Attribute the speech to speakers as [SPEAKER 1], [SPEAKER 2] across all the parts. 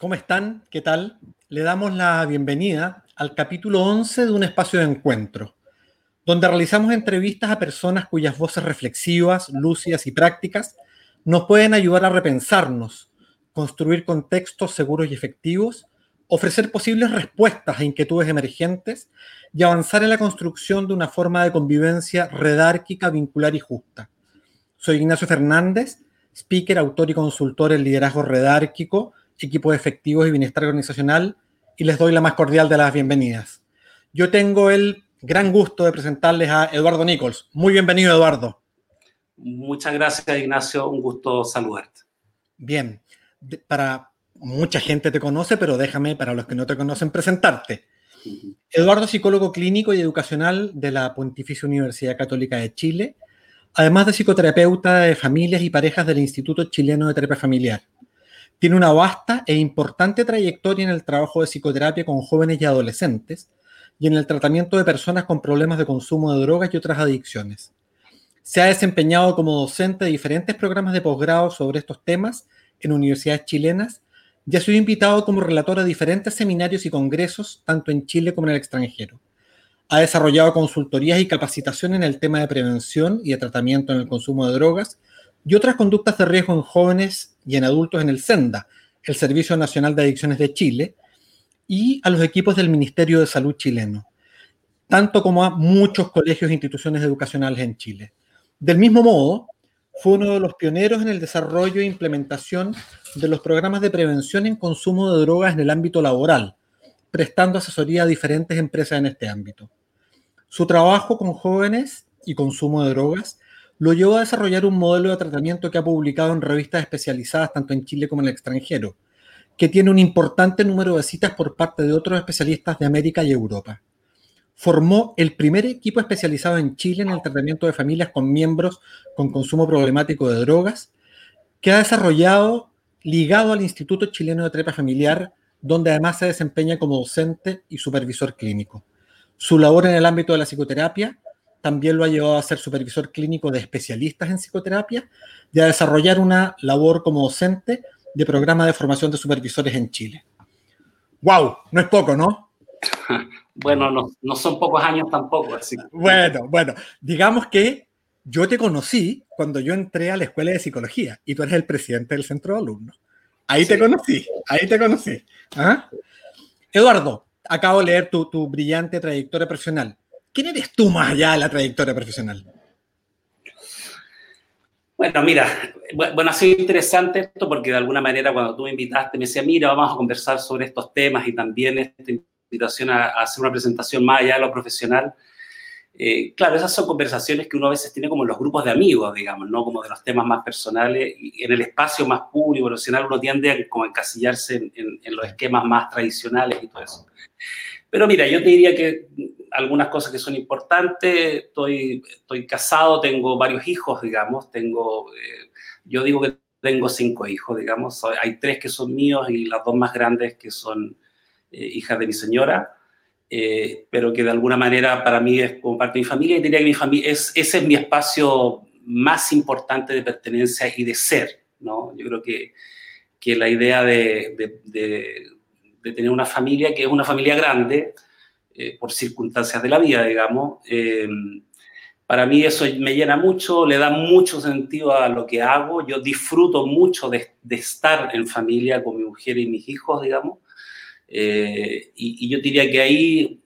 [SPEAKER 1] ¿Cómo están? ¿Qué tal? Le damos la bienvenida al capítulo 11 de un espacio de encuentro, donde realizamos entrevistas a personas cuyas voces reflexivas, lúcidas y prácticas nos pueden ayudar a repensarnos, construir contextos seguros y efectivos, ofrecer posibles respuestas a inquietudes emergentes y avanzar en la construcción de una forma de convivencia redárquica, vincular y justa. Soy Ignacio Fernández, speaker, autor y consultor en liderazgo redárquico, equipo de efectivos y bienestar organizacional, y les doy la más cordial de las bienvenidas. Yo tengo el gran gusto de presentarles a Eduardo Nichols. Muy bienvenido, Eduardo.
[SPEAKER 2] Muchas gracias, Ignacio. Un gusto saludarte.
[SPEAKER 1] Bien, para mucha gente te conoce, pero déjame, para los que no te conocen, presentarte. Eduardo, psicólogo clínico y educacional de la Pontificia Universidad Católica de Chile, además de psicoterapeuta de familias y parejas del Instituto Chileno de Terapia Familiar. Tiene una vasta e importante trayectoria en el trabajo de psicoterapia con jóvenes y adolescentes y en el tratamiento de personas con problemas de consumo de drogas y otras adicciones. Se ha desempeñado como docente de diferentes programas de posgrado sobre estos temas en universidades chilenas y ha sido invitado como relator a diferentes seminarios y congresos, tanto en Chile como en el extranjero. Ha desarrollado consultorías y capacitación en el tema de prevención y de tratamiento en el consumo de drogas y otras conductas de riesgo en jóvenes y en adultos en el SENDA, el Servicio Nacional de Adicciones de Chile, y a los equipos del Ministerio de Salud chileno, tanto como a muchos colegios e instituciones educacionales en Chile. Del mismo modo, fue uno de los pioneros en el desarrollo e implementación de los programas de prevención en consumo de drogas en el ámbito laboral, prestando asesoría a diferentes empresas en este ámbito. Su trabajo con jóvenes y consumo de drogas lo llevó a desarrollar un modelo de tratamiento que ha publicado en revistas especializadas tanto en Chile como en el extranjero, que tiene un importante número de citas por parte de otros especialistas de América y Europa. Formó el primer equipo especializado en Chile en el tratamiento de familias con miembros con consumo problemático de drogas, que ha desarrollado ligado al Instituto Chileno de Terapia Familiar, donde además se desempeña como docente y supervisor clínico. Su labor en el ámbito de la psicoterapia también lo ha llevado a ser supervisor clínico de especialistas en psicoterapia y a desarrollar una labor como docente de programa de formación de supervisores en Chile. ¡Wow! No es poco, ¿no?
[SPEAKER 2] Bueno, no, no son pocos años tampoco. Así.
[SPEAKER 1] Bueno, bueno, digamos que yo te conocí cuando yo entré a la escuela de psicología y tú eres el presidente del centro de alumnos. Ahí te conocí, ahí te conocí. ¿Ah? Eduardo, acabo de leer tu, tu brillante trayectoria profesional. ¿Quién eres tú más allá de la trayectoria profesional?
[SPEAKER 2] Bueno, mira, bueno, ha sido interesante esto porque de alguna manera cuando tú me invitaste me decía, mira, vamos a conversar sobre estos temas y también esta invitación a, hacer una presentación más allá de lo profesional. Eh, claro, esas son conversaciones que uno a veces tiene como en los grupos de amigos, digamos, ¿no? Como de los temas más personales y en el espacio más público, profesional, uno tiende a como encasillarse en, en los esquemas más tradicionales y todo eso. Pero mira, yo te diría que algunas cosas que son importantes. Estoy, estoy casado, tengo varios hijos, digamos. Tengo, eh, yo digo que tengo cinco hijos, digamos. Hay tres que son míos y las dos más grandes que son eh, hijas de mi señora. Eh, pero que de alguna manera para mí es como parte de mi familia y diría que mi familia es, ese es mi espacio más importante de pertenencia y de ser, ¿no? Yo creo que, que la idea de, de, de, de tener una familia que es una familia grande, eh, por circunstancias de la vida, digamos. Eh, para mí eso me llena mucho, le da mucho sentido a lo que hago. Yo disfruto mucho de, estar en familia con mi mujer y mis hijos, digamos. Eh, y, yo diría que ahí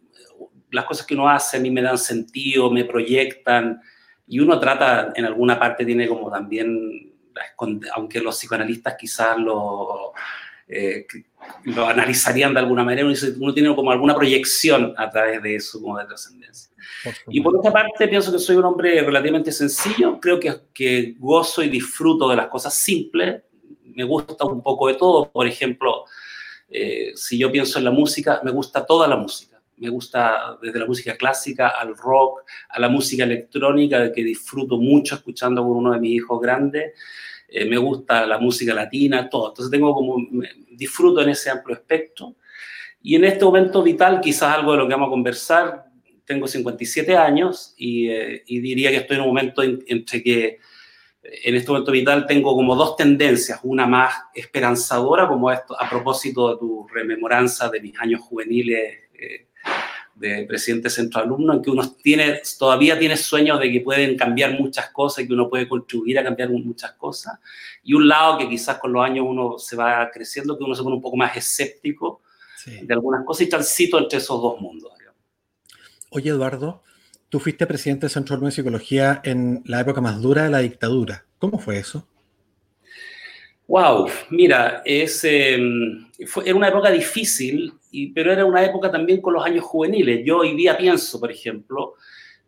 [SPEAKER 2] las cosas que uno hace a mí me dan sentido, me proyectan, y uno trata, en alguna parte tiene como también, aunque los psicoanalistas quizás lo eh, lo analizarían de alguna manera, uno, tiene como alguna proyección a través de eso como de trascendencia. Y por otra parte, pienso que soy un hombre relativamente sencillo, creo que, que gozo y disfruto de las cosas simples, me gusta un poco de todo, por ejemplo, eh, si yo pienso en la música, me gusta toda la música. Me gusta desde la música clásica al rock, a la música electrónica, que disfruto mucho escuchando con uno de mis hijos grandes. Eh, me gusta la música latina, todo. Entonces tengo como, disfruto en ese amplio espectro. Y en este momento vital, quizás algo de lo que vamos a conversar, tengo 57 años y, eh, y diría que estoy en un momento entre que en este momento vital tengo como dos tendencias, una más esperanzadora, como esto, a propósito de tu rememoranza de mis años juveniles eh, de presidente centro alumno, en que uno tiene, todavía tiene sueños de que pueden cambiar muchas cosas y que uno puede contribuir a cambiar muchas cosas, y un lado que quizás con los años uno se va creciendo, que uno se pone un poco más escéptico de algunas cosas y transito entre esos dos mundos.
[SPEAKER 1] Oye, Eduardo, Tú fuiste presidente del Centro de Psicología en la época más dura de la dictadura. ¿Cómo fue eso?
[SPEAKER 2] Wow, mira, es, em, fue, era una época difícil, y, pero era una época también con los años juveniles. Yo hoy día pienso, por ejemplo,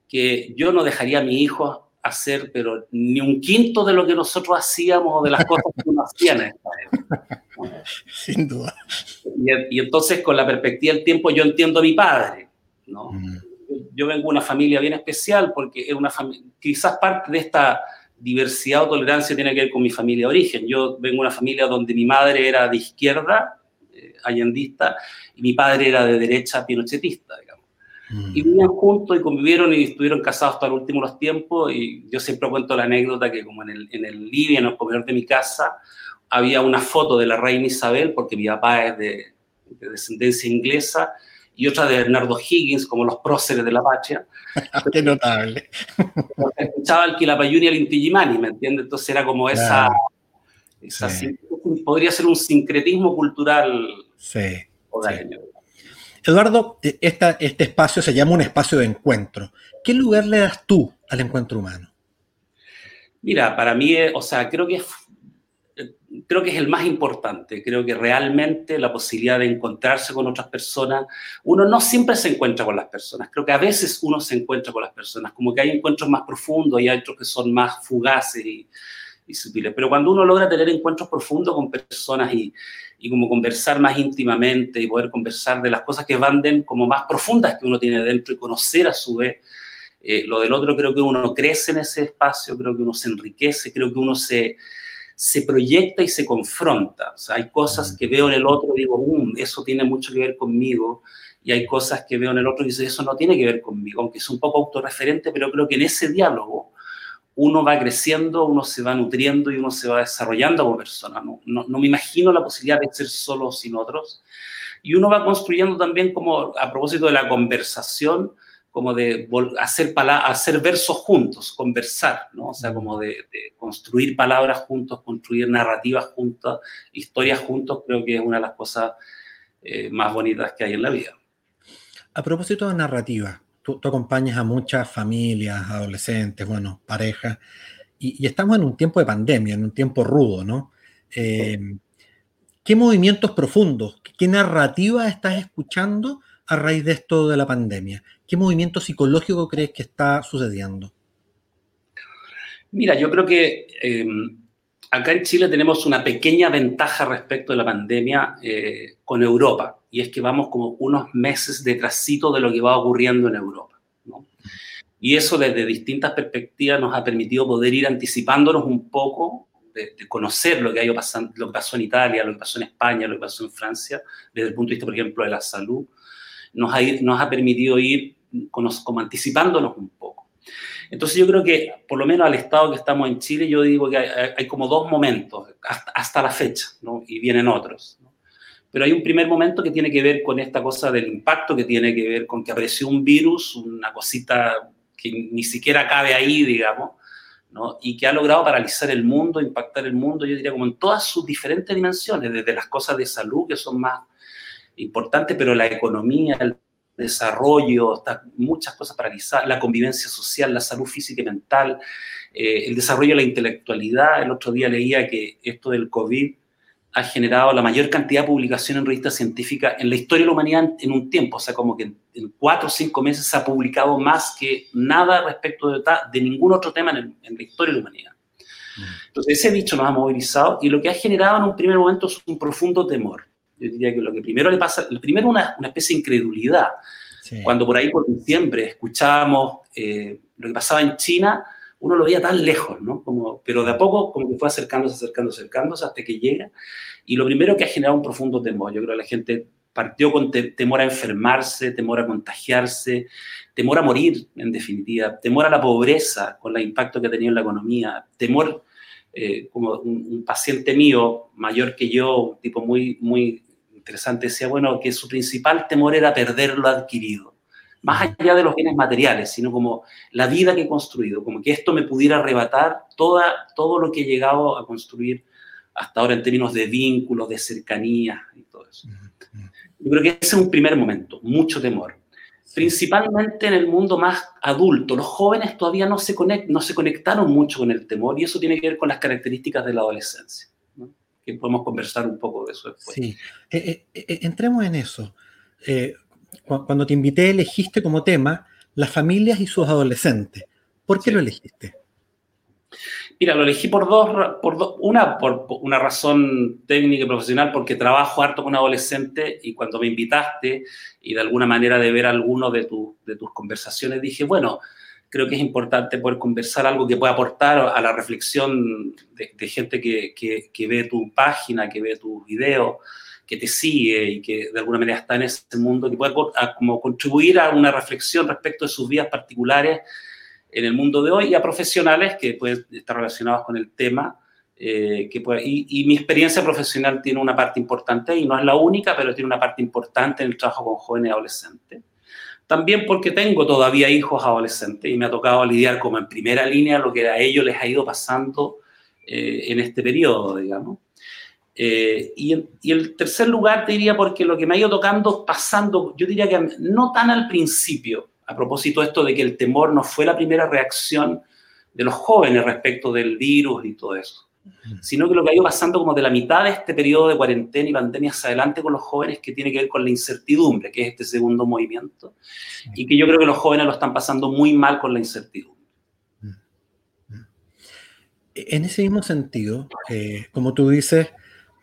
[SPEAKER 2] que yo no dejaría a mi hijo hacer, pero ni un quinto de lo que nosotros hacíamos o de las cosas que uno hacía en esta época.
[SPEAKER 1] Sin duda.
[SPEAKER 2] Y, entonces, con la perspectiva del tiempo, yo entiendo a mi padre, ¿no? Mm yo vengo de una familia bien especial porque es una quizás parte de esta diversidad o tolerancia tiene que ver con mi familia de origen. Yo vengo de una familia donde mi madre era de izquierda, eh, allendista, y mi padre era de derecha, pinochetista, digamos. Mm. Y vivían juntos y convivieron y estuvieron casados hasta los últimos tiempos. Y yo siempre cuento la anécdota que como en el, en el living, en el comedor de mi casa, había una foto de la reina Isabel, porque mi papá es de, de descendencia inglesa, y otra de Bernardo Higgins, como los próceres de la patria.
[SPEAKER 1] Qué notable.
[SPEAKER 2] Escuchaba el Quilapayún y el Intigimani, ¿me entiendes? Entonces era como esa... Podría ser un sincretismo cultural.
[SPEAKER 1] Sí. Eduardo, e, esta, este espacio se llama un espacio de encuentro. ¿Qué lugar le das tú al encuentro humano?
[SPEAKER 2] Mira, para mí, o sea, creo que es creo que es el más importante. Creo que realmente la posibilidad de encontrarse con otras personas, uno no siempre se encuentra con las personas, creo que a veces uno se encuentra con las personas, como que hay encuentros más profundos y hay otros que son más fugaces y, sutiles. Pero cuando uno logra tener encuentros profundos con personas y, y, como conversar más íntimamente y poder conversar de las cosas que van den como más profundas que uno tiene dentro y conocer a su vez, eh, lo del otro creo que uno crece en ese espacio, creo que uno se enriquece, creo que uno se se proyecta y se confronta. O sea, hay cosas que veo en el otro y digo, um, eso tiene mucho que ver conmigo, y hay cosas que veo en el otro y digo, eso no tiene que ver conmigo, aunque es un poco autorreferente, pero creo que en ese diálogo uno va creciendo, uno se va nutriendo y uno se va desarrollando como persona. No, no, me imagino la posibilidad de ser solo sin otros. Y uno va construyendo también como, a propósito de la conversación, como de hacer, hacer versos juntos, conversar, ¿no? O sea, como de, construir palabras juntos, construir narrativas juntas, historias juntos, creo que es una de las cosas eh, más bonitas que hay en la vida.
[SPEAKER 1] A propósito de narrativa, tú, acompañas a muchas familias, adolescentes, bueno, parejas, y, estamos en un tiempo de pandemia, en un tiempo rudo, ¿no? Eh, ¿Qué movimientos profundos, qué narrativa estás escuchando a raíz de esto de la pandemia? ¿Qué movimiento psicológico crees que está sucediendo?
[SPEAKER 2] Mira, yo creo que em, acá en Chile tenemos una pequeña ventaja respecto de la pandemia eh, con Europa, y es que vamos como unos meses detrásito de lo que va ocurriendo en Europa. Y eso desde distintas perspectivas nos ha permitido poder ir anticipándonos un poco de, conocer lo que, ha pasando, lo que pasó en Italia, lo que pasó en España, lo que pasó en Francia, desde el punto de vista, por ejemplo, de la salud, nos ha, permitido ir como, anticipándonos un poco. Entonces yo creo que, por lo menos al estado que estamos en Chile, yo digo que hay, como dos momentos hasta, la fecha, y vienen otros. Pero hay un primer momento que tiene que ver con esta cosa del impacto, que tiene que ver con que apareció un virus, una cosita que ni siquiera cabe ahí, digamos, y que ha logrado paralizar el mundo, impactar el mundo, yo diría como en todas sus diferentes dimensiones, desde las cosas de salud, que son más importantes, pero la economía, el desarrollo, muchas cosas paralizadas, la convivencia social, la salud física y mental, eh, el desarrollo de la intelectualidad. El otro día leía que esto del COVID ha generado la mayor cantidad de publicación en revistas científicas en la historia de la humanidad en, un tiempo, o sea, como que en, cuatro o cinco meses se ha publicado más que nada respecto de, de ningún otro tema en, la historia de la humanidad. Mm. Entonces, ese dicho nos ha movilizado y lo que ha generado en un primer momento es un profundo temor yo diría que lo que primero le pasa, primero una, una especie de incredulidad. Cuando por ahí por diciembre escuchábamos eh, lo que pasaba en China, uno lo veía tan lejos, ¿no? Como, pero de a poco como que fue acercándose, acercándose, acercándose hasta que llega. Y lo primero que ha generado un profundo temor, yo creo que la gente partió con temor a enfermarse, temor a contagiarse, temor a morir, en definitiva, temor a la pobreza con el impacto que ha tenido en la economía, temor, eh, como un, paciente mío, mayor que yo, un tipo muy, muy interesante, decía, bueno, que su principal temor era perder lo adquirido, más allá de los bienes materiales, sino como la vida que he construido, como que esto me pudiera arrebatar toda, todo lo que he llegado a construir hasta ahora en términos de vínculos, de cercanía y todo eso. Yo creo que ese es un primer momento, mucho temor principalmente en el mundo más adulto. Los jóvenes todavía no se, no se conectaron mucho con el temor y eso tiene que ver con las características de la adolescencia. Que podemos conversar un poco de eso después.
[SPEAKER 1] Sí, eh, eh, eh, entremos en eso. cuando te invité, elegiste como tema las familias y sus adolescentes. ¿Por qué lo elegiste?
[SPEAKER 2] Mira, lo elegí por dos, por una por una razón técnica y profesional, porque trabajo harto con adolescentes y cuando me invitaste y de alguna manera de ver alguno de, de tus conversaciones, dije, bueno, creo que es importante poder conversar algo que pueda aportar a la reflexión de, gente que, que, ve tu página, que ve tus videos, que te sigue y que de alguna manera está en ese mundo, que pueda como contribuir a una reflexión respecto de sus vidas particulares en el mundo de hoy y a profesionales que pueden estar relacionados con el tema. Eh, que y, mi experiencia profesional tiene una parte importante y no es la única, pero tiene una parte importante en el trabajo con jóvenes y adolescentes. También porque tengo todavía hijos adolescentes y me ha tocado lidiar como en primera línea lo que a ellos les ha ido pasando eh, en este periodo, digamos. Eh, y, y, el tercer lugar te diría porque lo que me ha ido tocando, pasando, yo diría que no tan al principio, a propósito esto de que el temor no fue la primera reacción de los jóvenes respecto del virus y todo eso, sino que lo que ha ido pasando como de la mitad de este periodo de cuarentena y pandemia hacia adelante con los jóvenes que tiene que ver con la incertidumbre, que es este segundo movimiento, y que yo creo que los jóvenes lo están pasando muy mal con la incertidumbre.
[SPEAKER 1] En ese mismo sentido, eh, como tú dices,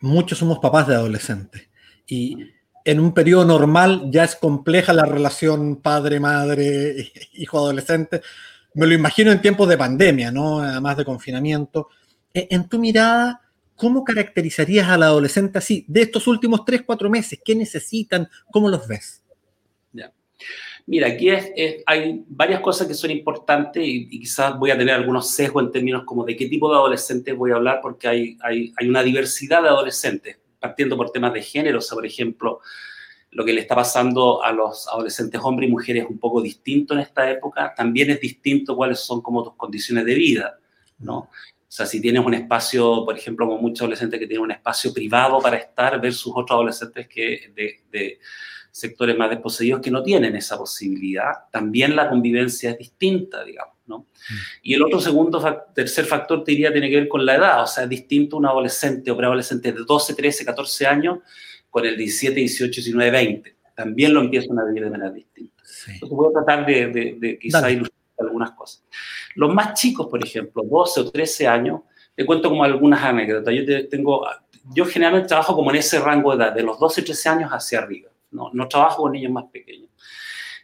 [SPEAKER 1] muchos somos papás de adolescentes y en un periodo normal ya es compleja la relación padre-madre, hijo-adolescente. Me lo imagino en tiempos de pandemia, ¿no? Además de confinamiento. E, en tu mirada, ¿cómo caracterizarías al adolescente así? De estos últimos tres, cuatro meses, ¿qué necesitan? ¿Cómo los ves?
[SPEAKER 2] Mira, aquí hay varias cosas que son importantes y, quizás voy a tener algunos sesgos en términos como de qué tipo de adolescentes voy a hablar, porque hay una diversidad de adolescentes partiendo por temas de género, o sea, por ejemplo, lo que le está pasando a los adolescentes hombres y mujeres es un poco distinto en esta época, también es distinto cuáles son como tus condiciones de vida, ¿no? O sea, si tienes un espacio, por ejemplo, como muchos adolescentes que tienen un espacio privado para estar versus otros adolescentes que de, sectores más desposeídos que no tienen esa posibilidad, también la convivencia es distinta, digamos, ¿no? Mm. Y el otro segundo, tercer factor, te diría, tiene que ver con la edad, o sea, es distinto un adolescente o preadolescente de 12, 13, 14 años con el 17, 18, 19, 20. También lo empiezan a vivir de manera distinta. Entonces voy a tratar de, de, de quizá ilustrar algunas cosas. Los más chicos, por ejemplo, 12 o 13 años, te cuento como algunas anécdotas. Yo tengo, yo generalmente trabajo como en ese rango de edad, de los 12 o 13 años hacia arriba no, no trabajo con niños más pequeños.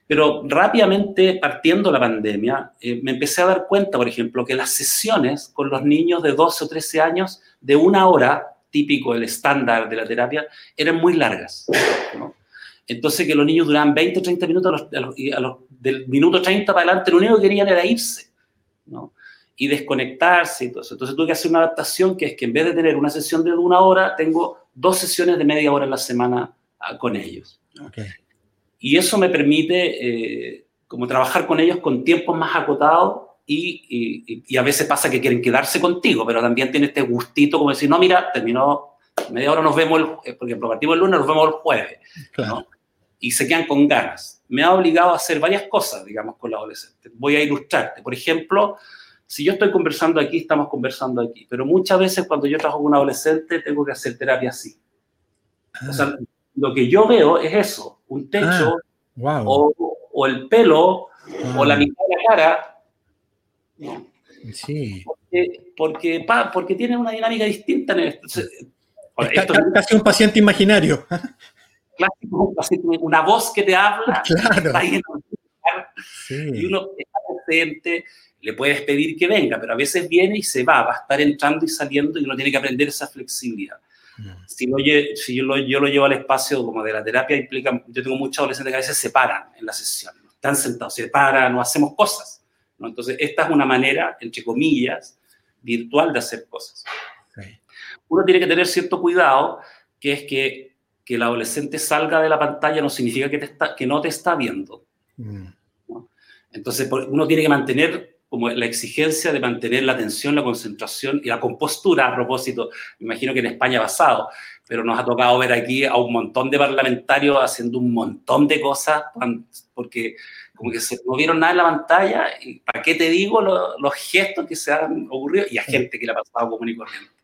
[SPEAKER 2] Pero rápidamente, partiendo la pandemia, eh, me empecé a dar cuenta, por ejemplo, que las sesiones con los niños de 12 o 13 años, de una hora, típico, el estándar de la terapia, eran muy largas. Entonces, que los niños duraban 20 o 30 minutos, y a los, del minuto 30 para adelante, lo único que querían era irse. ¿no? y desconectarse y todo eso. Entonces tuve que hacer una adaptación que es que en vez de tener una sesión de una hora, tengo dos sesiones de media hora en la semana ah, con ellos. Y eso me permite eh, como trabajar con ellos con tiempos más acotados y, y, a veces pasa que quieren quedarse contigo, pero también tiene este gustito como decir, no, mira, terminó media hora, nos vemos, el, eh, porque partimos el lunes, nos vemos el jueves, Y se quedan con ganas. Me ha obligado a hacer varias cosas, digamos, con la adolescente. Voy a ilustrarte. Por ejemplo, si yo estoy conversando aquí, estamos conversando aquí, pero muchas veces cuando yo trabajo con un adolescente tengo que hacer terapia así. O sea, ah lo que yo veo es eso, un techo ah, o, el pelo o la ah. mitad de la cara.
[SPEAKER 1] Sí.
[SPEAKER 2] Porque, porque, tiene una dinámica distinta. En esto.
[SPEAKER 1] esto casi un paciente imaginario.
[SPEAKER 2] Clásico, una voz que te habla.
[SPEAKER 1] Claro.
[SPEAKER 2] Y uno está presente, le puedes pedir que venga, pero a veces viene y se va, va a estar entrando y saliendo y uno tiene que aprender esa flexibilidad. Mm. Si, lo, si yo, lo, yo, lo, llevo al espacio como de la terapia, implica, yo tengo muchos adolescentes que a veces se paran en la sesión, están sentados, se paran, no hacemos cosas. ¿no? Entonces, esta es una manera, entre comillas, virtual de hacer cosas. Uno tiene que tener cierto cuidado, que es que, que el adolescente salga de la pantalla no significa que, te está, que no te está viendo. Mm. Entonces, uno tiene que mantener como la exigencia de mantener la atención, la concentración y la compostura a propósito. Me imagino que en España ha pasado, pero nos ha tocado ver aquí a un montón de parlamentarios haciendo un montón de cosas porque como que se, no vieron nada en la pantalla y para qué te digo los gestos que se han ocurrido y a gente que le ha pasado común y corriente.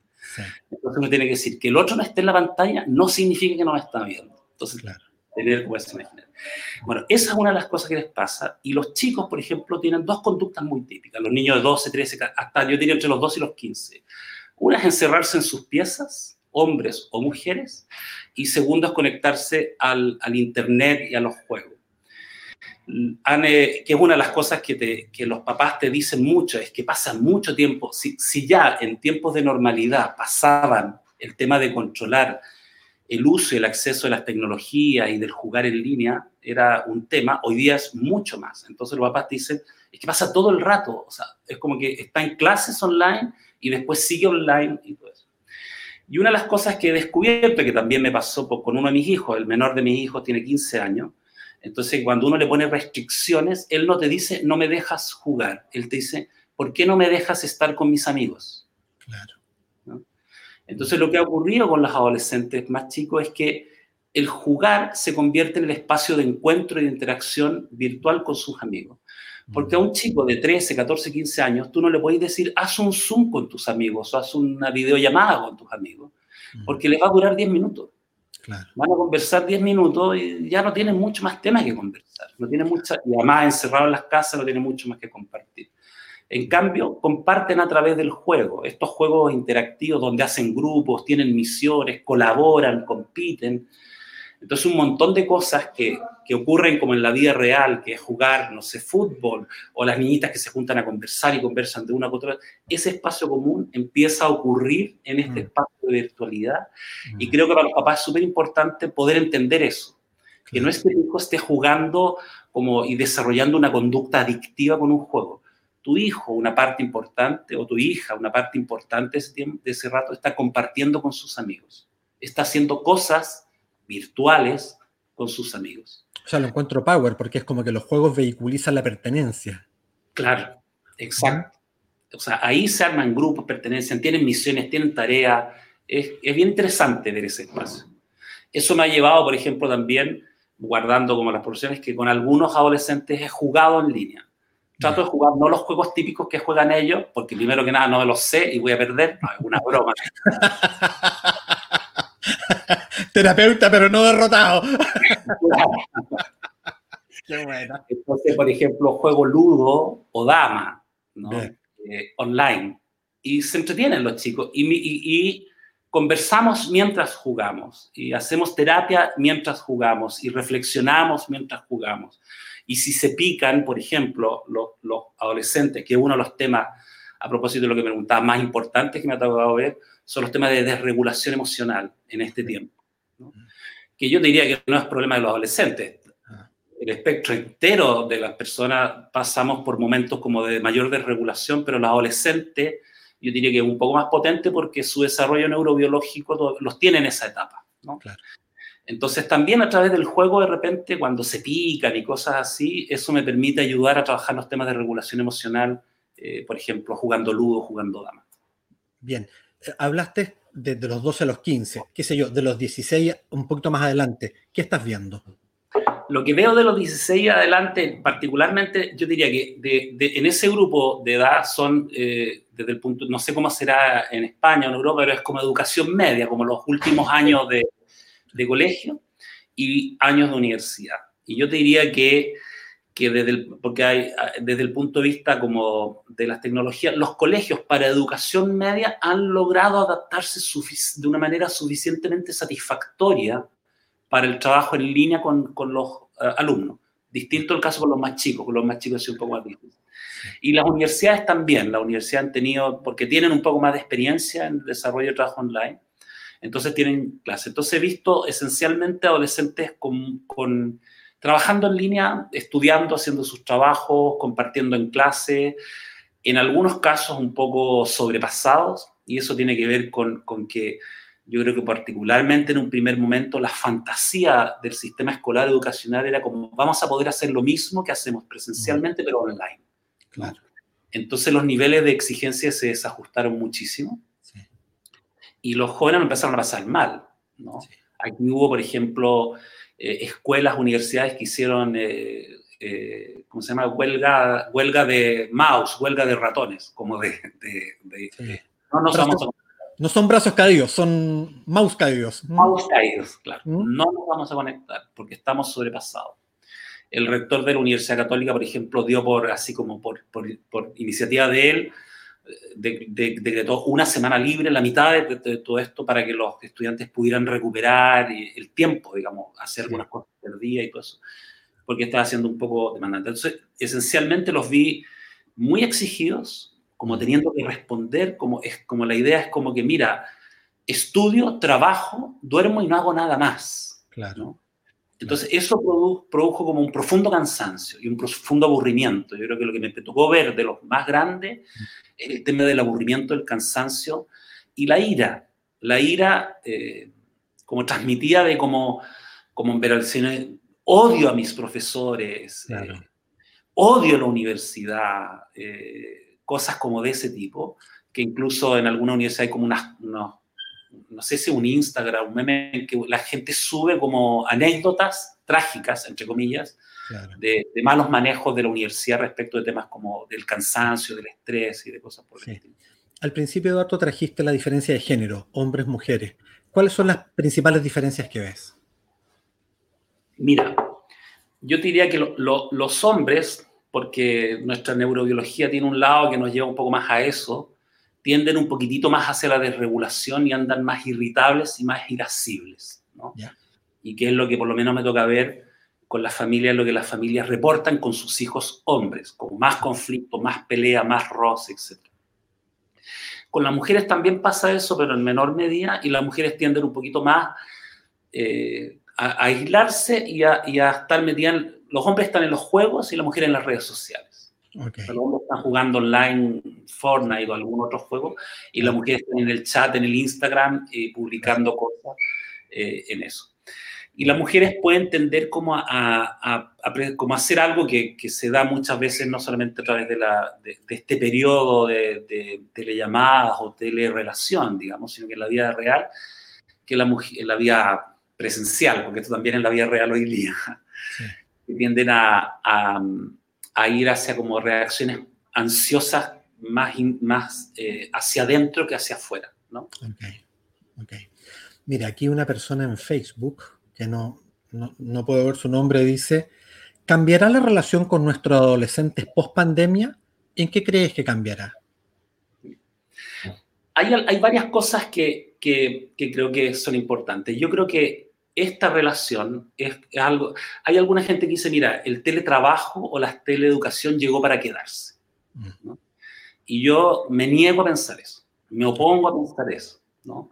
[SPEAKER 2] Entonces uno tiene que decir que el otro no esté en la pantalla no significa que no lo está viendo. Entonces, claro. tener como imaginación. Bueno, esa es una de las cosas que les pasa. Y los chicos, por ejemplo, tienen dos conductas muy típicas. Los niños de 12, 13, hasta yo diría entre los 12 y los 15. Una es encerrarse en sus piezas, hombres o mujeres. Y segundo es conectarse al, al Internet y a los juegos. Que es una de las cosas que, te, que, los papás te dicen mucho, es que pasan mucho tiempo. Si, si ya en tiempos de normalidad pasaban el tema de controlar el uso y el acceso a las tecnologías y del jugar en línea era un tema, hoy día es mucho más. Entonces los papás dicen, es que pasa todo el rato, o sea, es como que está en clases online y después sigue online y todo eso. Y una de las cosas que he descubierto, que también me pasó con uno de mis hijos, el menor de mis hijos tiene 15 años, entonces cuando uno le pone restricciones, él no te dice, no me dejas jugar, él te dice, ¿por qué no me dejas estar con mis amigos? Claro. Entonces lo que ha ocurrido con los adolescentes más chicos es que el jugar se convierte en el espacio de encuentro y de interacción virtual con sus amigos. Porque a un chico de 13, 14, 15 años, tú no le puedes decir, haz un Zoom con tus amigos o haz una videollamada con tus amigos, porque les va a durar 10 minutos. Van a conversar 10 minutos y ya no tienen mucho más tema que conversar. No tienen mucha, y además encerrado en las casas no tienen mucho más que compartir. En cambio, comparten a través del juego, estos juegos interactivos donde hacen grupos, tienen misiones, colaboran, compiten. Entonces, un montón de cosas que, que, ocurren como en la vida real, que es jugar, no sé, fútbol, o las niñitas que se juntan a conversar y conversan de una con otra, ese espacio común empieza a ocurrir en este mm. espacio de virtualidad. Y mm. creo que para los papás es súper importante poder entender eso. Que no es que el hijo esté jugando como y desarrollando una conducta adictiva con un juego, tu hijo una parte importante o tu hija una parte importante de ese, tiempo, de ese rato está compartiendo con sus amigos. Está haciendo cosas virtuales con sus amigos.
[SPEAKER 1] O sea, lo encuentro power porque es como que los juegos vehiculizan la pertenencia.
[SPEAKER 2] Claro, exacto. O sea, ahí se arman grupos, pertenecen, tienen misiones, tienen tareas. Es, es bien interesante ver ese espacio. Eso me ha llevado, por ejemplo, también, guardando como las profesiones, que con algunos adolescentes he jugado en línea Trato de jugar no los juegos típicos que juegan ellos, porque primero que nada no los sé y voy a perder. No, es una broma.
[SPEAKER 1] Terapeuta, pero no derrotado.
[SPEAKER 2] Qué bueno. Entonces, por ejemplo, juego Ludo o Dama, ¿no? Eh, online. Y se entretienen los chicos. Y, y, conversamos mientras jugamos. Y hacemos terapia mientras jugamos. Y reflexionamos mientras jugamos. Y si se pican, por ejemplo, los, los adolescentes, que es uno de los temas, a propósito de lo que me preguntaba, más importantes que me ha tocado ver, son los temas de desregulación emocional en este tiempo. Que yo diría que no es problema de los adolescentes. Ah. El espectro entero de las personas pasamos por momentos como de mayor desregulación, pero los adolescentes, yo diría que es un poco más potente porque su desarrollo neurobiológico los tiene en esa etapa. ¿no? Claro. Entonces también a través del juego de repente cuando se pican y cosas así, eso me permite ayudar a trabajar los temas de regulación emocional, eh, por ejemplo, jugando ludo, jugando dama.
[SPEAKER 1] Bien, hablaste de, los 12 a los 15, qué sé yo, de los 16 un poquito más adelante, ¿qué estás viendo?
[SPEAKER 2] Lo que veo de los 16 adelante, particularmente, yo diría que en ese grupo de edad son, eh, desde el punto, no sé cómo será en España o en Europa, pero es como educación media, como los últimos años de, de colegio y años de universidad. Y yo te diría que, que desde, el, porque hay, desde el punto de vista como de las tecnologías, los colegios para educación media han logrado adaptarse de una manera suficientemente satisfactoria para el trabajo en línea con, con los eh, alumnos. Distinto el caso con los más chicos, con los más chicos es un poco más difícil. Y las universidades también, las universidades han tenido, porque tienen un poco más de experiencia en el desarrollo de trabajo online, Entonces tienen clase. Entonces he visto esencialmente adolescentes con, trabajando en línea, estudiando, haciendo sus trabajos, compartiendo en clase, en algunos casos un poco sobrepasados, y eso tiene que ver con, con que yo creo que particularmente en un primer momento la fantasía del sistema escolar educacional era como vamos a poder hacer lo mismo que hacemos presencialmente, pero online. Claro. Entonces los niveles de exigencia se desajustaron muchísimo y los jóvenes empezaron a pasar mal. ¿no? Aquí hubo, por ejemplo, eh, escuelas, universidades que hicieron, eh, eh, ¿cómo se llama? Huelga, huelga de mouse, huelga de ratones, como de...
[SPEAKER 1] no, no son brazos caídos, son mouse caídos.
[SPEAKER 2] Mouse caídos, claro. ¿Mm? No nos vamos a conectar porque estamos sobrepasados el rector de la Universidad Católica, por ejemplo, dio por, así como por, por, iniciativa de él, decretó una semana libre, la mitad de, todo esto, para que los estudiantes pudieran recuperar el tiempo, digamos, hacer algunas cosas día y todo eso, porque estaba siendo un poco demandante. Entonces, esencialmente los vi muy exigidos, como teniendo que responder, como, es, como la idea es como que, mira, estudio, trabajo, duermo y no hago nada más. Claro. Entonces, eso produjo, como un profundo cansancio y un profundo aburrimiento. Yo creo que lo que me tocó ver de los más grandes es el tema del aburrimiento, el cansancio y la ira. La ira, eh, como transmitida de como, como en odio a mis profesores, eh, odio a la universidad, eh, cosas como de ese tipo, que incluso en alguna universidad hay como unas, unos no sé si un Instagram, un meme en que la gente sube como anécdotas trágicas, entre comillas, de, malos manejos de la universidad respecto de temas como del cansancio, del estrés y de cosas por el estilo.
[SPEAKER 1] Al principio, Eduardo, trajiste la diferencia de género, hombres, mujeres. ¿Cuáles son las principales diferencias que ves?
[SPEAKER 2] Mira, yo diría que los hombres, porque nuestra neurobiología tiene un lado que nos lleva un poco más a eso, tienden un poquitito más hacia la desregulación y andan más irritables y más irascibles. ¿no? Y que es lo que por lo menos me toca ver con las familias, lo que las familias reportan con sus hijos hombres, con más conflicto, más pelea, más roce, etc. Con las mujeres también pasa eso, pero en menor medida, y las mujeres tienden un poquito más eh, a, aislarse y a, y a estar metidas. Los hombres están en los juegos y las mujeres en las redes sociales. Okay. Hombres están jugando online Fortnite o algún otro juego y las mujeres están en el chat, en el Instagram, eh, publicando cosas eh, en eso. Y las mujeres pueden tender como a, a, como hacer algo que, que, se da muchas veces, no solamente a través de, la, de, este periodo de, de, telellamadas o telerelación, digamos, sino que en la vida real, que la, mujer, en la vida presencial, porque esto también en la vida real hoy día, que tienden a, a ir hacia como reacciones ansiosas más, más eh, hacia adentro que hacia afuera, ¿no?
[SPEAKER 1] Ok, ok. Mira, aquí una persona en Facebook, que no, no, puedo ver su nombre, dice, ¿cambiará la relación con nuestros adolescentes post pandemia? ¿En qué crees que cambiará?
[SPEAKER 2] Hay, hay varias cosas que, que, que creo que son importantes. Yo creo que esta relación es, algo... Hay alguna gente que dice, mira, el teletrabajo o la teleeducación llegó para quedarse. Y yo me niego a pensar eso, me opongo a pensar eso. ¿no?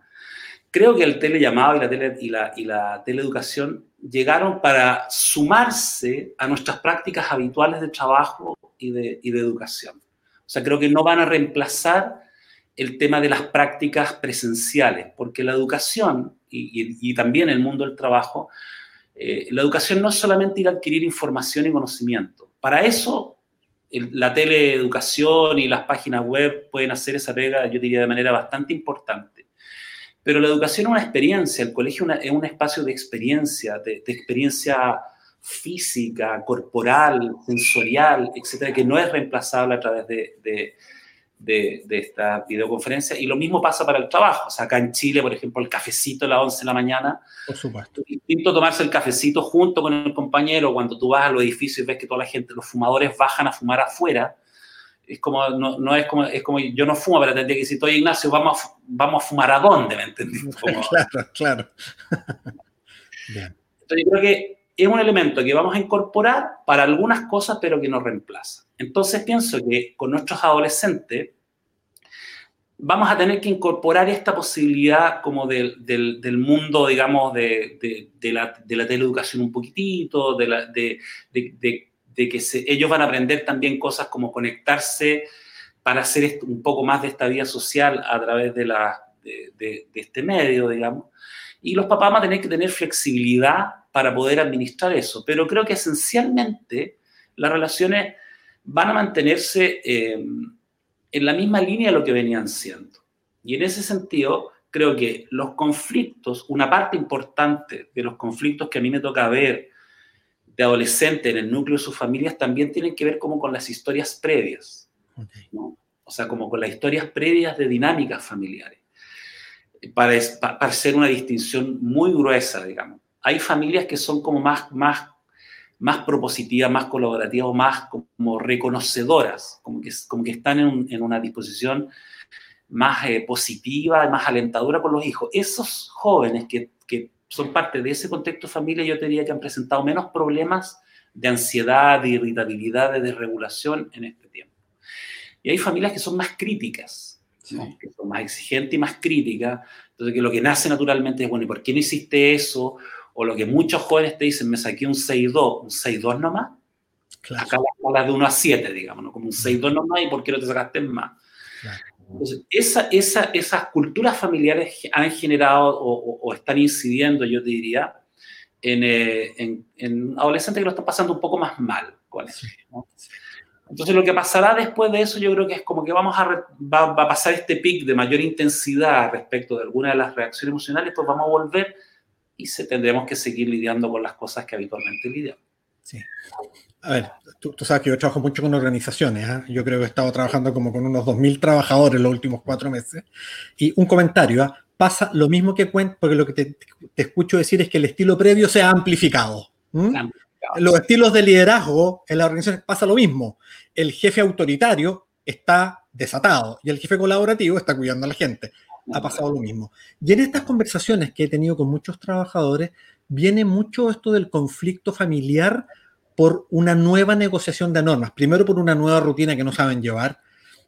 [SPEAKER 2] Creo que el telellamado y la, tele, y, la, y la teleeducación llegaron para sumarse a nuestras prácticas habituales de trabajo y de, y de educación. O sea, creo que no van a reemplazar el tema de las prácticas presenciales, porque la educación y, también el mundo del trabajo, eh, la educación no es solamente ir a adquirir información y conocimiento. Para eso, la teleeducación y las páginas web pueden hacer esa pega, yo diría, de manera bastante importante. Pero la educación es una experiencia, el colegio es un espacio de experiencia, de, experiencia física, corporal, sensorial, etcétera, que no es reemplazable a través de, esta videoconferencia. Y lo mismo pasa para el trabajo. O sea, acá en Chile, por ejemplo, el cafecito a las 11 de la mañana.
[SPEAKER 1] Por supuesto.
[SPEAKER 2] Es distinto tomarse el cafecito junto con el compañero cuando tú vas a los edificios y ves que toda la gente, los fumadores bajan a fumar afuera. Es como, no, no es como, es como, yo no fumo, pero tendría que decir, oye Ignacio, vamos a, vamos a fumar a dónde, ¿me entendí?
[SPEAKER 1] claro, claro.
[SPEAKER 2] Bien. Entonces yo creo que es un elemento que vamos a incorporar para algunas cosas, pero que nos reemplaza. Entonces pienso que con nuestros adolescentes vamos a tener que incorporar esta posibilidad como del, mundo, digamos, de, la, de, la, teleeducación un poquitito, de, que ellos van a aprender también cosas como conectarse para hacer un poco más de esta vida social a través de, este medio, digamos. Y los papás van a tener que tener flexibilidad para poder administrar eso. Pero creo que esencialmente las relaciones van a mantenerse... Eh, en la misma línea de lo que venían siendo. Y en ese sentido, creo que los conflictos, una parte importante de los conflictos que a mí me toca ver de adolescente en el núcleo de sus familias también tienen que ver como con las historias previas, o sea, como con las historias previas de dinámicas familiares, para, para hacer una distinción muy gruesa, digamos. Hay familias que son como más, más más propositivas, más colaborativas o más como reconocedoras, como que, como que están en, una disposición más eh, positiva, más alentadora con los hijos. Esos jóvenes que, que, son parte de ese contexto de familia, yo te diría que han presentado menos problemas de ansiedad, de irritabilidad, de desregulación en este tiempo. Y hay familias que son más críticas, que son más exigentes y más críticas, entonces que lo que nace naturalmente es, bueno, ¿y por qué no hiciste eso? O lo que muchos jóvenes te dicen, me saqué un 6-2, un 6-2 nomás. Claro. Acá la escala de 1 a 7, digamos, ¿no? como un 6-2 nomás, ¿y por qué no te sacaste más? Entonces, esa, esa, esas culturas familiares han generado o, están incidiendo, yo te diría, en, eh, en, en, adolescentes que lo están pasando un poco más mal con eso. ¿no? Entonces, lo que pasará después de eso, yo creo que es como que vamos a, va, va, a pasar este pic de mayor intensidad respecto de alguna de las reacciones emocionales, pues vamos a volver y se, tendremos que seguir lidiando con las cosas que habitualmente lidiamos.
[SPEAKER 1] Sí. A ver, tú, sabes que yo trabajo mucho con organizaciones. ¿eh? Yo creo que he estado trabajando como con unos 2.000 trabajadores los últimos cuatro meses. Y un comentario, ¿eh? pasa lo mismo que cuento, porque lo que te, te, escucho decir es que el estilo previo se ha amplificado. Los estilos de liderazgo en la organización pasa lo mismo. El jefe autoritario está desatado y el jefe colaborativo está cuidando a la gente ha pasado lo mismo. Y en estas conversaciones que he tenido con muchos trabajadores, viene mucho esto del conflicto familiar por una nueva negociación de normas. Primero por una nueva rutina que no saben llevar.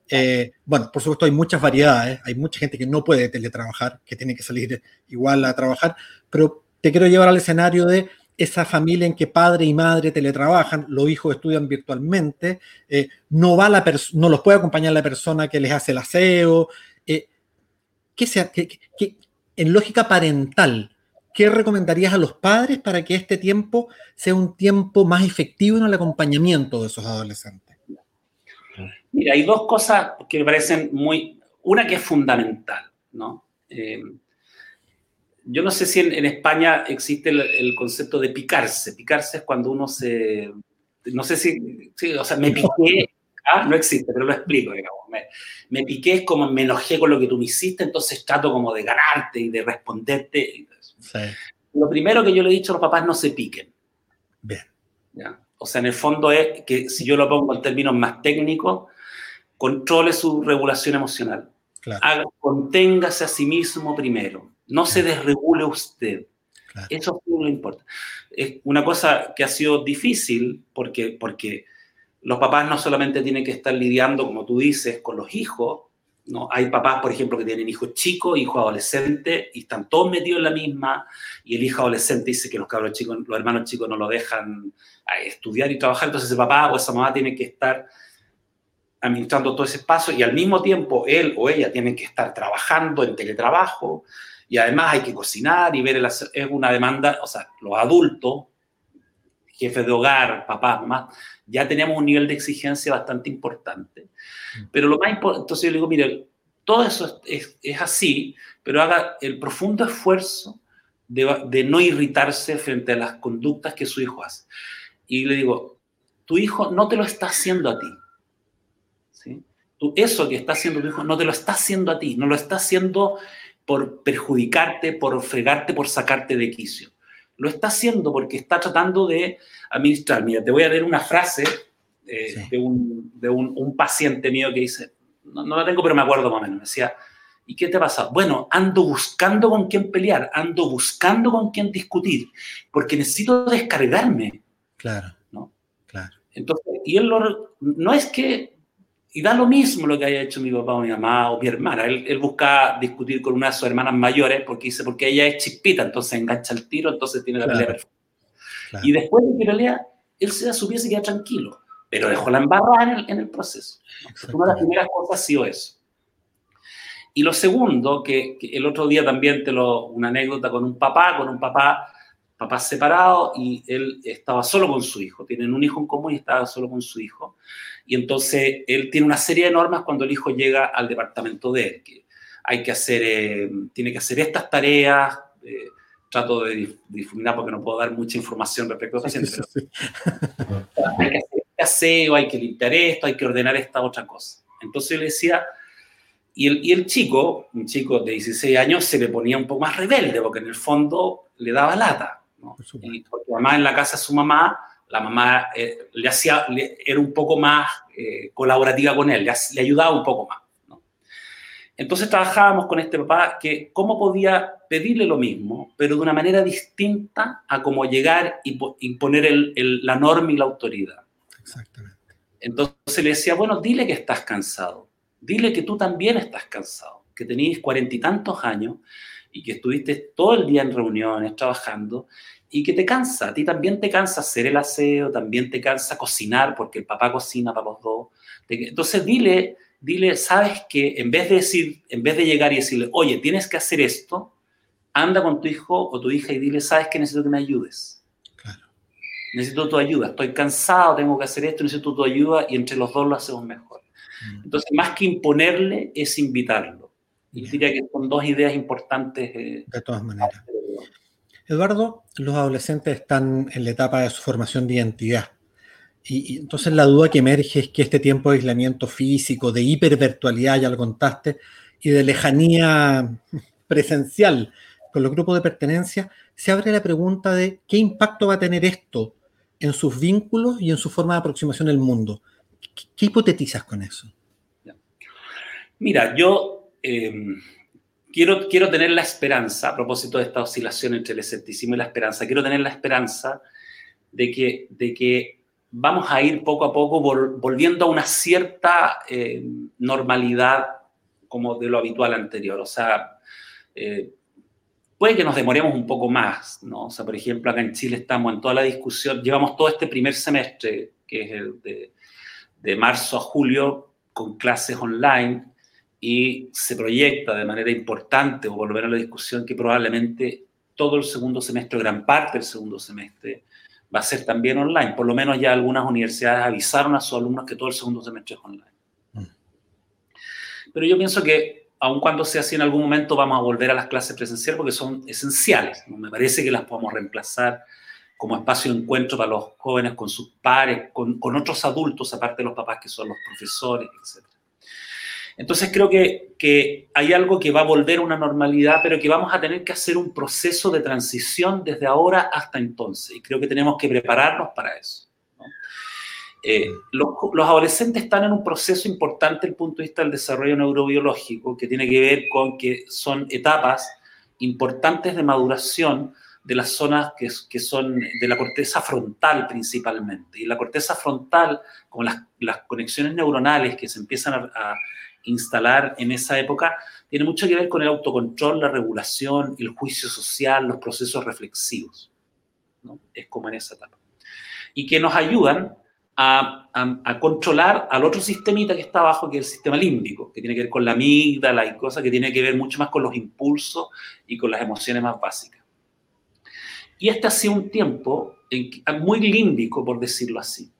[SPEAKER 1] Eh, bueno, por supuesto hay muchas variedades, hay mucha gente que no puede teletrabajar, que tiene que salir igual a trabajar, pero te quiero llevar al escenario de esa familia en que padre y madre teletrabajan, los hijos estudian virtualmente, eh, no, va la no los puede acompañar la persona que les hace el aseo, ¿qué sea, en lógica parental, ¿qué recomendarías a los padres para que este tiempo sea un tiempo más efectivo en el acompañamiento de esos adolescentes?
[SPEAKER 2] Mira, hay dos cosas que me parecen muy... Una que es fundamental, ¿no? Eh, yo no sé si en, España existe el, concepto de picarse. Picarse es cuando uno se... No sé si... Sí, o sea, me piqué Ah, no existe, pero lo explico, digamos. Me, me, piqué es como me enojé con lo que tú me hiciste, entonces trato como de ganarte y de responderte. Lo primero que yo le he dicho a los papás, no se piquen.
[SPEAKER 1] Bien.
[SPEAKER 2] ¿Ya? O sea, en el fondo es que si yo lo pongo en términos más técnicos, controle su regulación emocional. Claro. conténgase a sí mismo primero. No se desregule usted. Eso es lo importa. Es una cosa que ha sido difícil porque, porque los papás no solamente tienen que estar lidiando, como tú dices, con los hijos, ¿no? Hay papás, por ejemplo, que tienen hijos chicos, hijos adolescentes, y están todos metidos en la misma, y el hijo adolescente dice que los cabros chicos, los hermanos chicos no lo dejan estudiar y trabajar, entonces ese papá o esa mamá tiene que estar administrando todo ese espacio, y al mismo tiempo él o ella tienen que estar trabajando en teletrabajo, y además hay que cocinar y ver, el, es una demanda, o sea, los adultos, jefes de hogar, papás, mamás, ya teníamos un nivel de exigencia bastante importante. Mm. Pero lo más importante, entonces yo le digo, mire, todo eso es, es, así, pero haga el profundo esfuerzo de, de, no irritarse frente a las conductas que su hijo hace. Y le digo, tu hijo no te lo está haciendo a ti. ¿sí? Tú, eso que está haciendo tu hijo no te lo está haciendo a ti, no lo está haciendo por perjudicarte, por fregarte, por sacarte de quicio. Lo está haciendo porque está tratando de administrar. Mira, te voy a leer una frase eh, de, un, de un, un, paciente mío que dice, no, no, la tengo, pero me acuerdo más o menos, me decía, ¿y qué te pasa? Bueno, ando buscando con quién pelear, ando buscando con quién discutir, porque necesito descargarme.
[SPEAKER 1] Claro.
[SPEAKER 2] ¿no? claro. Entonces, y él lo, no es que y da lo mismo lo que haya hecho mi papá o mi mamá o mi hermana. Él, él busca discutir con una de sus hermanas mayores porque dice, porque ella es chispita, entonces engancha el tiro, entonces tiene la pelea perfecta. Y después de que pelea, él se da su pie y se queda tranquilo, pero dejó la embarrada en el, en el proceso. Una de las primeras cosas ha sido eso. Y lo segundo, que, el otro día también te lo, una anécdota con un papá, con un papá, papá separado, y él estaba solo con su hijo. Tienen un hijo en común y estaba solo con su hijo. Y entonces él tiene una serie de normas cuando el hijo llega al departamento de él, que hay que hacer, eh, tiene que hacer estas tareas, eh, trato de difuminar porque no puedo dar mucha información respecto a eso, hay que hacer este aseo, hay que limpiar esto, hay que ordenar esta otra cosa. Entonces yo le decía, y el, y el chico, un chico de 16 años, se le ponía un poco más rebelde, porque en el fondo le daba lata. ¿no? Y porque además en la casa su mamá, la mamá eh, le hacía, era un poco más eh, colaborativa con él, le, ayudaba un poco más. ¿no? Entonces trabajábamos con este papá que cómo podía pedirle lo mismo, pero de una manera distinta a cómo llegar y imponer el, la norma y la autoridad. Exactamente. Entonces le decía, bueno, dile que estás cansado Dile que tú también estás cansado, que tenías cuarenta y tantos años y que estuviste todo el día en reuniones, trabajando, y que te cansa. A ti también te cansa hacer el aseo, también te cansa cocinar, porque el papá cocina para los dos. Entonces dile, dile, sabes que en vez de decir, en vez de llegar y decirle, oye, tienes que hacer esto, anda con tu hijo o tu hija y dile, sabes que necesito que me ayudes. Claro. Necesito tu ayuda. Estoy cansado, tengo que hacer esto, necesito tu ayuda y entre los dos lo hacemos mejor. Mm. Entonces, más que imponerle, es invitarlo. Y diría que son dos ideas importantes.
[SPEAKER 1] Eh, de todas maneras. Eduardo, los adolescentes están en la etapa de su formación de identidad. Y, entonces la duda que emerge es que este tiempo de aislamiento físico, de hipervirtualidad, ya lo contaste, y de lejanía presencial con los grupos de pertenencia, se abre la pregunta de qué impacto va a tener esto en sus vínculos y en su forma de aproximación al mundo. ¿Qué, hipotetizas con eso?
[SPEAKER 2] Mira, yo em, quiero, quiero tener la esperanza, a propósito de esta oscilación entre el escepticismo y la esperanza, quiero tener la esperanza de que, de que vamos a ir poco a poco volviendo a una cierta em, normalidad como de lo habitual anterior. O sea, eh, puede que nos demoremos un poco más, ¿no? O sea, por ejemplo, acá en Chile estamos en toda la discusión, llevamos todo este primer semestre, que es el de de marzo a julio con clases online y se proyecta de manera importante, o volver a la discusión, que probablemente todo el segundo semestre, gran parte del segundo semestre, va a ser también online. Por lo menos ya algunas universidades avisaron a sus alumnos que todo el segundo semestre es online. Mm. Pero yo pienso que, aun cuando sea así, en algún momento vamos a volver a las clases presenciales porque son esenciales. ¿no? Me parece que las podemos reemplazar como espacio de encuentro para los jóvenes con sus pares, con, otros adultos, aparte de los papás que son los profesores, etc. Entonces creo que, que, hay algo que va a volver a una normalidad, pero que vamos a tener que hacer un proceso de transición desde ahora hasta entonces. Y creo que tenemos que prepararnos para eso. Eh, los, los, adolescentes están en un proceso importante desde el punto de vista del desarrollo neurobiológico, que tiene que ver con que son etapas importantes de maduración de las zonas que, que, son de la corteza frontal principalmente. Y la corteza frontal, como las, las conexiones neuronales que se empiezan a, instalar en esa época, tiene mucho que ver con el autocontrol, la regulación, el juicio social, los procesos reflexivos. Es como en esa etapa. Y que nos ayudan a, controlar al otro sistemita que está abajo, que es el sistema límbico, que tiene que ver con la amígdala y cosas que tiene que ver mucho más con los impulsos y con las emociones más básicas. Y este ha sido un tiempo muy límbico, por decirlo así.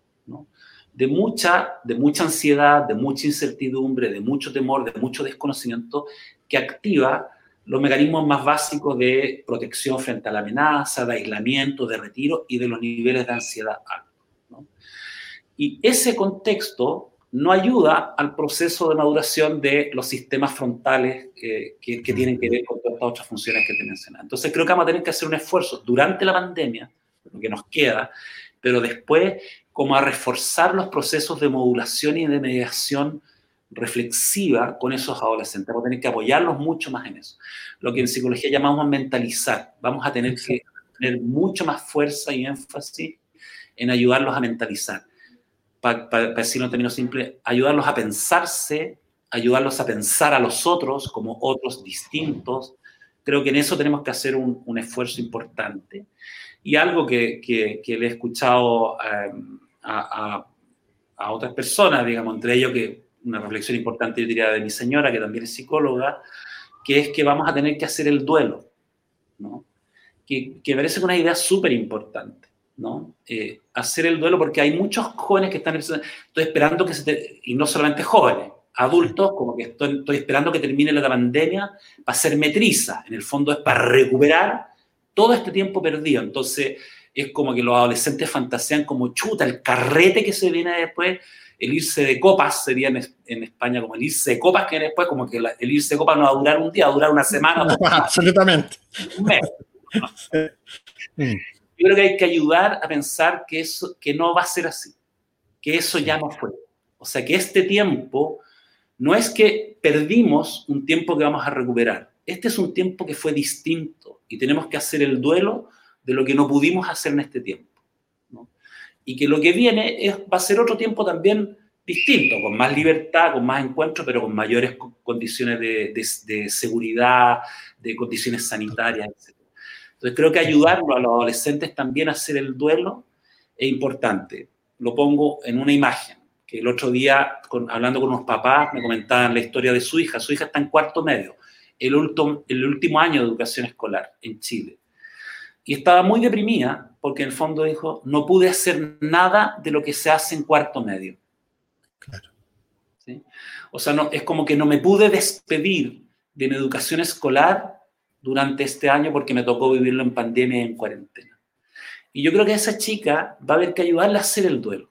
[SPEAKER 2] De, mucha, de mucha ansiedad, de mucha incertidumbre, de mucho temor, de mucho desconocimiento, que activa los mecanismos más básicos de protección frente a la amenaza, de aislamiento, de retiro y de los niveles de ansiedad altos. Y ese contexto no ayuda al proceso de maduración de los sistemas frontales que, tienen que ver con todas otras funciones que te mencioné. Entonces creo que vamos a tener que hacer un esfuerzo durante la pandemia, lo que nos queda, pero después como a reforzar los procesos de modulación y de mediación reflexiva con esos adolescentes. Vamos a tener que apoyarlos mucho más en eso. Lo que en psicología llamamos mentalizar. Vamos a tener que tener mucho más fuerza y énfasis en ayudarlos a mentalizar para decirlo en términos simples, ayudarlos a pensarse, ayudarlos a pensar a los otros como otros distintos. Creo que en eso tenemos que hacer un, un esfuerzo importante. Y algo que, que, le he escuchado eh, a, a, a, otras personas, digamos, entre ellos que una reflexión importante, yo diría, de mi señora, que también es psicóloga, que es que vamos a tener que hacer el duelo, ¿no? Que, que parece una idea súper importante. ¿no? Eh, hacer el duelo porque hay muchos jóvenes que están estoy esperando que se te, y no solamente jóvenes, adultos, como que estoy, estoy, esperando que termine la pandemia para ser metriza, en el fondo es para recuperar todo este tiempo perdido, entonces es como que los adolescentes fantasean como chuta, el carrete que se viene después, el irse de copas sería en, en España como el irse de copas que después como que la, el irse de copas no va a durar un día, va a durar una semana.
[SPEAKER 1] Absolutamente.
[SPEAKER 2] Un mes. ¿no? yo creo que hay que ayudar a pensar que, eso, que no va a ser así, que eso ya no fue. O sea, que este tiempo no es que perdimos un tiempo que vamos a recuperar. Este es un tiempo que fue distinto y tenemos que hacer el duelo de lo que no pudimos hacer en este tiempo. Y que lo que viene es, va a ser otro tiempo también distinto, con más libertad, con más encuentros, pero con mayores condiciones de seguridad, de condiciones sanitarias, etc. Entonces creo que ayudarlo a los adolescentes también a hacer el duelo es importante. Lo pongo en una imagen, que el otro día, con, hablando con unos papás, me comentaban la historia de su hija. Su hija está en cuarto medio, el, ultimo, el último año de educación escolar en Chile. Y estaba muy deprimida porque en el fondo dijo, no pude hacer nada de lo que se hace en cuarto medio. Claro. ¿Sí? O sea, no, es como que no me pude despedir de mi educación escolar durante este año porque me tocó vivirlo en pandemia y en cuarentena. Y yo creo que a esa chica va a haber que ayudarle a hacer el duelo.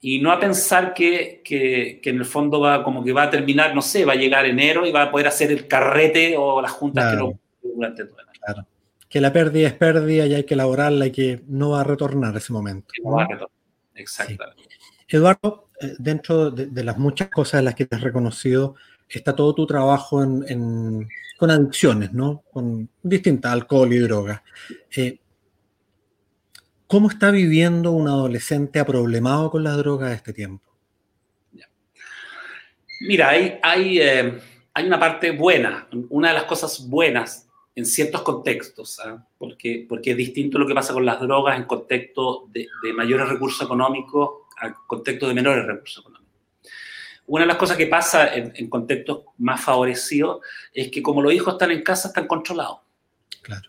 [SPEAKER 2] Y no a pensar que, que, que, en el fondo va como que va a terminar, no sé, va a llegar enero y va a poder hacer el carrete o las juntas claro. que no durante todo.
[SPEAKER 1] Claro. Que la pérdida es pérdida y hay que elaborarla y que no va a retornar ese momento.
[SPEAKER 2] ¿no? no va a retornar, exactamente.
[SPEAKER 1] Sí. Eduardo, eh, dentro de, de, las muchas cosas en las que te has reconocido, está todo tu trabajo en, en, con adicciones, ¿no? Con distintas, alcohol y drogas. Eh, ¿Cómo está viviendo un adolescente aproblemado con las drogas este tiempo?
[SPEAKER 2] Mira, hay, hay, eh, hay, una parte buena, una de las cosas buenas en ciertos contextos, ¿eh? porque, porque es distinto lo que pasa con las drogas en contexto de, de mayores recursos económicos a contexto de menores recursos económicos. Una de las cosas que pasa en, en, contextos más favorecidos es que como los hijos están en casa, están controlados.
[SPEAKER 1] Claro.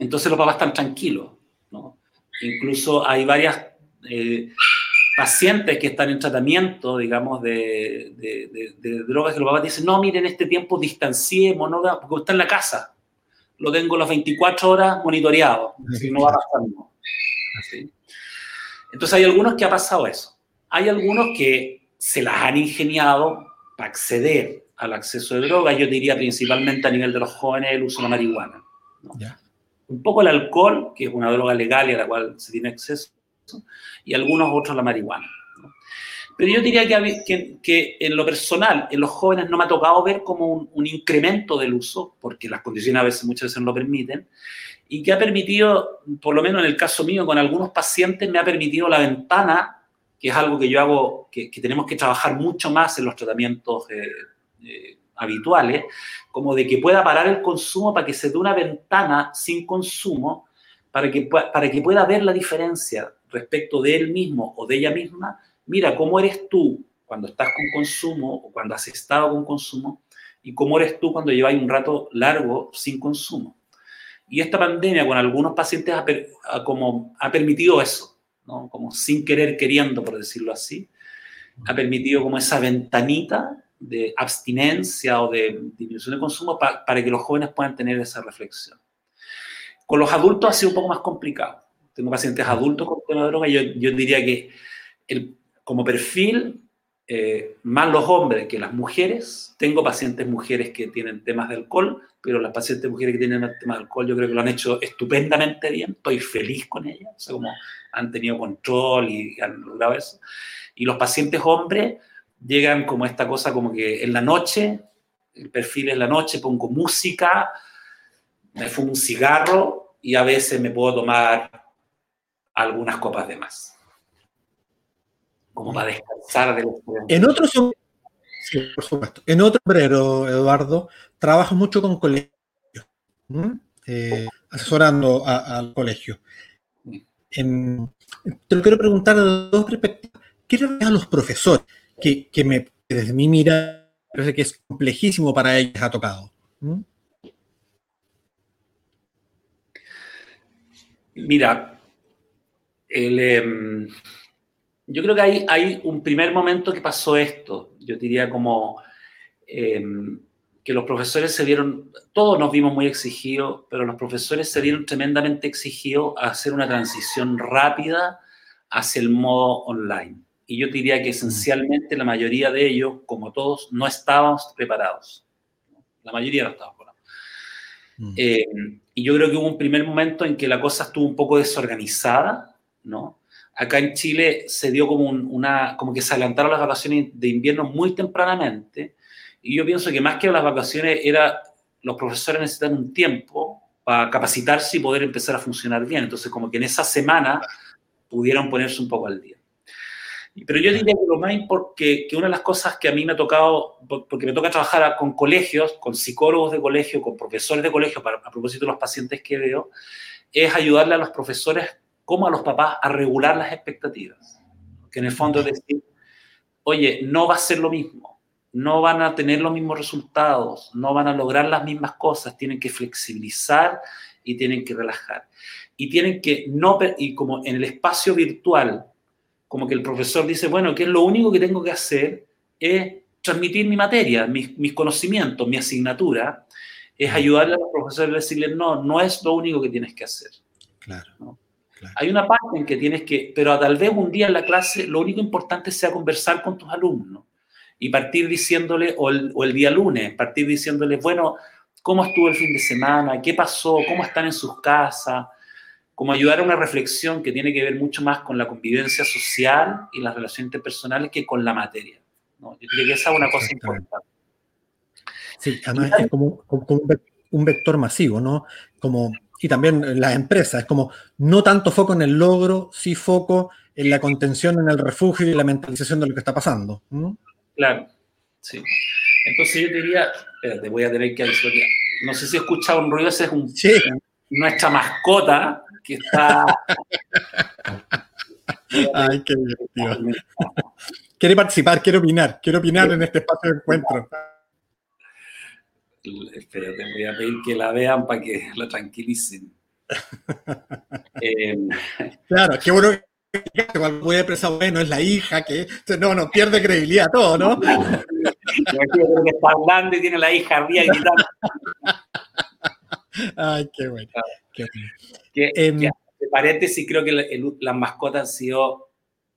[SPEAKER 2] Entonces los papás están tranquilos. ¿no? Incluso hay varias eh, pacientes que están en tratamiento, digamos, de, de, drogas que los papás dicen, no, miren, este tiempo distanciemos, no, porque está en la casa. Lo tengo las 24 horas monitoreado. Sí, no va a pasar no. ¿Sí? Entonces hay algunos que ha pasado eso. Hay algunos que se las han ingeniado para acceder al acceso de drogas, yo diría principalmente a nivel de los jóvenes el uso de la marihuana. ¿no? Yeah. Un poco el alcohol, que es una droga legal y a la cual se tiene acceso, y algunos otros la marihuana. Pero yo diría que, que, que, en lo personal, en los jóvenes no me ha tocado ver como un, un, incremento del uso, porque las condiciones a veces, muchas veces no lo permiten, y que ha permitido, por lo menos en el caso mío, con algunos pacientes, me ha permitido la ventana que es algo que yo hago, que, que tenemos que trabajar mucho más en los tratamientos eh, eh, habituales, como de que pueda parar el consumo para que se dé una ventana sin consumo, para que, para que pueda ver la diferencia respecto de él mismo o de ella misma. Mira, ¿cómo eres tú cuando estás con consumo o cuando has estado con consumo? Y cómo eres tú cuando lleváis un rato largo sin consumo. Y esta pandemia con algunos pacientes ha, ha, como, ha permitido eso ¿no? como sin querer queriendo, por decirlo así, ha permitido como esa ventanita de abstinencia o de disminución de consumo pa para que los jóvenes puedan tener esa reflexión. Con los adultos ha sido un poco más complicado. Tengo pacientes adultos con tema de droga yo, yo diría que el, como perfil, eh, más los hombres que las mujeres. Tengo pacientes mujeres que tienen temas de alcohol, pero las pacientes mujeres que tienen temas de alcohol yo creo que lo han hecho estupendamente bien. Estoy feliz con ellas. O sea, como han tenido control y han logrado eso. Y los pacientes hombres llegan como esta cosa como que en la noche, el perfil es la noche, pongo música, me fumo un cigarro y a veces me puedo tomar algunas copas de más. Como para descansar de
[SPEAKER 1] En otros sí, por supuesto. En otro sombrero, Eduardo, trabajo mucho con colegios, eh, asesorando al colegio. En, te lo quiero preguntar de dos perspectivas. ¿Qué le a los profesores que, que me, desde mi mira parece que es complejísimo para ellos ha tocado?
[SPEAKER 2] Mira, em, yo creo que hay, hay, un primer momento que pasó esto. Yo diría como em, que los profesores se vieron, todos nos vimos muy exigidos, pero los profesores se vieron tremendamente exigidos a hacer una transición rápida hacia el modo online. Y yo diría que esencialmente la mayoría de ellos, como todos, no estábamos preparados. La mayoría no estábamos preparados. Mm. Eh, y yo creo que hubo un primer momento en que la cosa estuvo un poco desorganizada, ¿no? Acá en Chile se dio como una, como que se adelantaron las vacaciones de invierno muy tempranamente. Y yo pienso que más que las vacaciones era, los profesores necesitan un tiempo para capacitarse y poder empezar a funcionar bien. Entonces, como que en esa semana pudieron ponerse un poco al día. Pero yo diría que lo más importante, que una de las cosas que a mí me ha tocado, porque me toca trabajar con colegios, con psicólogos de colegio, con profesores de colegio, para, a propósito de los pacientes que veo, es ayudarle a los profesores como a los papás a regular las expectativas. Que en el fondo es decir, oye, no va a ser lo mismo, no van a tener los mismos resultados, no van a lograr las mismas cosas, tienen que flexibilizar y tienen que relajar. Y tienen que no, y como en el espacio virtual, como que el profesor dice, bueno, que es lo único que tengo que hacer es transmitir mi materia, mis, mis conocimientos, mi asignatura, es ayudarle a los profesores a decirles, no, no es lo único que tienes que hacer.
[SPEAKER 1] Claro,
[SPEAKER 2] Hay una parte en que tienes que, pero tal vez un día en la clase lo único importante sea conversar con tus alumnos y partir diciéndole, o el, o el día lunes, partir diciéndole, bueno, ¿cómo estuvo el fin de semana? ¿Qué pasó? ¿Cómo están en sus casas? como ayudar a una reflexión que tiene que ver mucho más con la convivencia social y las relaciones interpersonales que con la materia. ¿no? Yo creo que esa es una cosa importante.
[SPEAKER 1] Sí, además es como, un vector masivo, ¿no? Como, y también las empresas, es como no tanto foco en el logro, sí foco en la contención, en el refugio y la mentalización de lo que está pasando.
[SPEAKER 2] Claro, sí. Entonces yo diría, espérate, voy a tener que... No sé si he escuchado un ruido, ese es un, sí. nuestra mascota que está...
[SPEAKER 1] Ay, qué divertido. Quiere participar, quiere opinar, quiere opinar en este espacio de encuentro.
[SPEAKER 2] Espérate, voy a pedir que la vean para que la tranquilicen.
[SPEAKER 1] eh, claro, qué bueno que puede expresar, bueno, es la hija que no, no, pierde credibilidad todo, ¿no?
[SPEAKER 2] que está hablando y tiene la hija arriba gritando.
[SPEAKER 1] Ay, qué bueno. Qué
[SPEAKER 2] bueno. Que, em, de paréntesis, creo que las mascotas han sido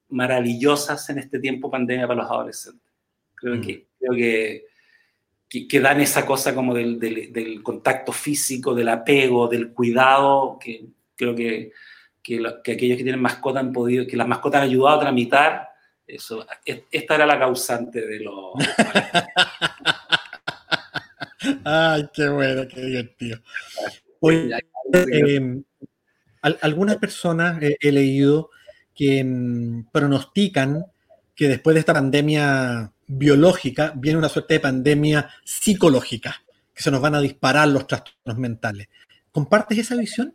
[SPEAKER 2] maravillosas en este tiempo pandemia para los adolescentes. Creo, mm. que, creo que, que, dan esa cosa como del, del, contacto físico, del apego, del cuidado, que creo que, que, aquellos que tienen mascota han podido, que las mascotas han ayudado a tramitar. Eso, esta era la causante de lo...
[SPEAKER 1] Ay, qué bueno, qué divertido. Oye, algunas personas he leído que mm, pronostican que después de esta pandemia biológica viene una suerte de pandemia psicológica, que se nos van a disparar los trastornos mentales. ¿Compartes esa visión?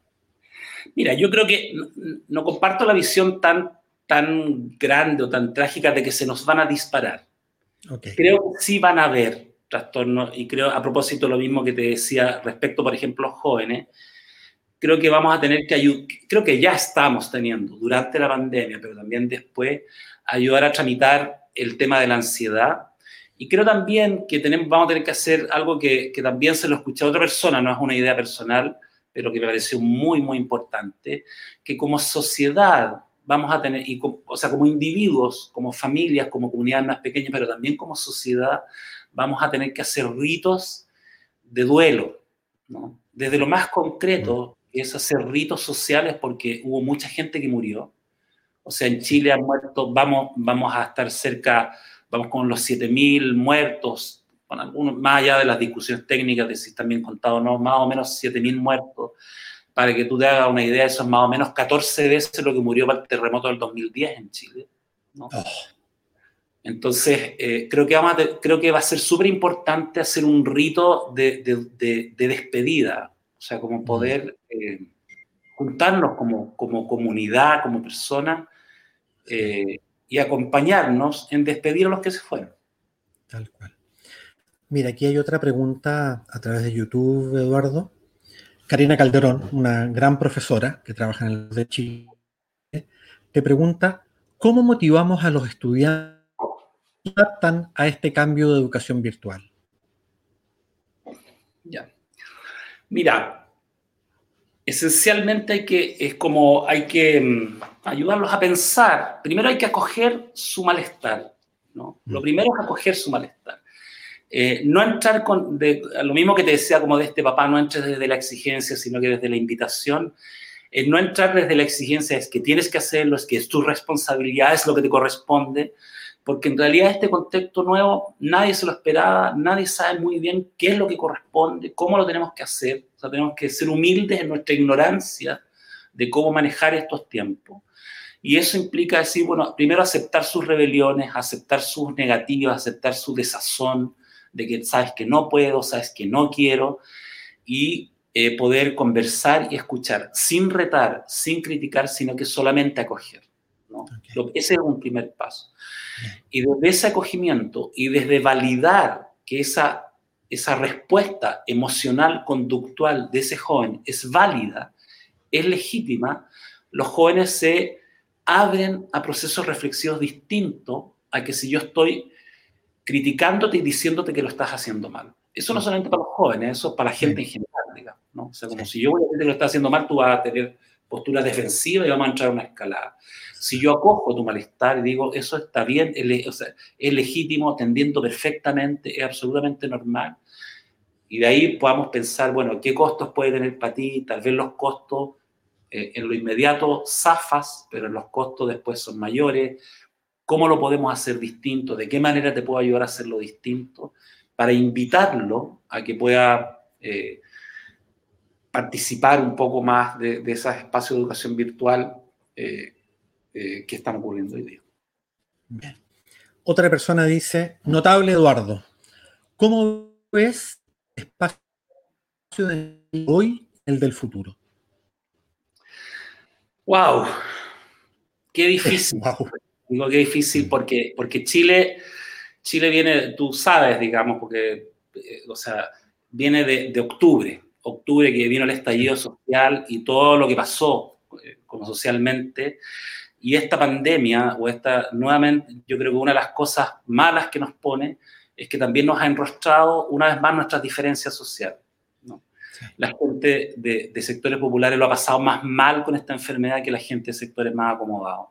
[SPEAKER 2] Mira, yo creo que no, comparto la visión tan, tan grande o tan trágica de que se nos van a disparar. Creo que sí van a haber trastornos y creo, a propósito, lo mismo que te decía respecto, por ejemplo, a los jóvenes, creo que vamos a tener que ayudar, creo que ya estamos teniendo durante la pandemia, pero también después, ayudar a tramitar el tema de la ansiedad. Y creo también que tenemos, vamos a tener que hacer algo que, que también se lo escuché a otra persona, no es una idea personal, pero que me pareció muy, muy importante, que como sociedad vamos a tener, y o sea, como individuos, como familias, como comunidades más pequeñas, pero también como sociedad, vamos a tener que hacer ritos de duelo, ¿no? Desde lo más concreto, es hacer ritos sociales porque hubo mucha gente que murió. O sea, en Chile han muerto, vamos, vamos a estar cerca, vamos con los 7.000 muertos, con algunos, más allá de las discusiones técnicas de si están bien contados o no, más o menos 7.000 muertos. Para que tú te hagas una idea, eso es más o menos 14 veces lo que murió para el terremoto del 2010 en Chile. ¿no? Oh. Entonces, eh, creo, que vamos creo que va a ser súper importante hacer un rito de, de, despedida, o sea, como poder eh, juntarnos como, como comunidad, como persona, eh, y acompañarnos en despedir a los que se fueron.
[SPEAKER 1] Tal cual. Mira, aquí hay otra pregunta a través de YouTube, Eduardo. Karina Calderón, una gran profesora que trabaja en el de Chile, te pregunta, ¿cómo motivamos a los estudiantes que adaptan a este cambio de educación virtual?
[SPEAKER 2] Ya. Mira, esencialmente hay que, es como, hay que mm, ayudarlos a pensar. Primero hay que acoger su malestar, ¿no? Lo mm. primero es acoger su malestar. Eh, no entrar con, lo mismo que te decía como de este papá, no entres desde la exigencia, sino que desde la invitación. Eh, no entrar desde la exigencia es que tienes que hacerlo, es que es tu responsabilidad, es lo que te corresponde, porque en realidad este contexto nuevo nadie se lo esperaba, nadie sabe muy bien qué es lo que corresponde, cómo lo tenemos que hacer, o sea, tenemos que ser humildes en nuestra ignorancia de cómo manejar estos tiempos. Y eso implica decir, bueno, primero aceptar sus rebeliones, aceptar sus negativas, aceptar su desazón, de que sabes que no puedo, sabes que no quiero, y eh, poder conversar y escuchar sin retar, sin criticar, sino que solamente acoger. ¿no? ese es un primer paso. Y desde ese acogimiento y desde validar que esa, esa respuesta emocional, conductual de ese joven es válida, es legítima, los jóvenes se abren a procesos reflexivos distintos a que si yo estoy criticándote y diciéndote que lo estás haciendo mal. Eso no mm. solamente para los jóvenes, eso es para la gente en general, digamos, ¿no? O sea, como si yo voy a decir que lo estás haciendo mal, tú vas a tener postura defensiva y vamos a entrar a una escalada. Si yo acojo tu malestar y digo, eso está bien, es, legítimo, atendiendo perfectamente, es absolutamente normal, y de ahí podamos pensar, bueno, ¿qué costos puede tener para ti? Tal vez los costos eh, en lo inmediato zafas, pero los costos después son mayores, ¿Cómo lo podemos hacer distinto? ¿De qué manera te puedo ayudar a hacerlo distinto? Para invitarlo a que pueda eh, participar un poco más de, esos espacios de educación virtual eh, eh, que están ocurriendo hoy día.
[SPEAKER 1] Bien. Otra persona dice, notable Eduardo, ¿cómo ves el espacio de hoy, el del futuro?
[SPEAKER 2] ¡Wow! ¡Qué difícil! Wow. Digo que difícil porque, porque Chile, Chile viene, tú sabes, digamos, porque, eh, o sea, viene de, de, octubre, octubre que vino el estallido social y todo lo que pasó eh, como socialmente. Y esta pandemia, o esta, nuevamente, yo creo que una de las cosas malas que nos pone es que también nos ha enrostrado una vez más nuestras diferencias sociales. ¿no? La gente de, de, sectores populares lo ha pasado más mal con esta enfermedad que la gente de sectores más acomodados.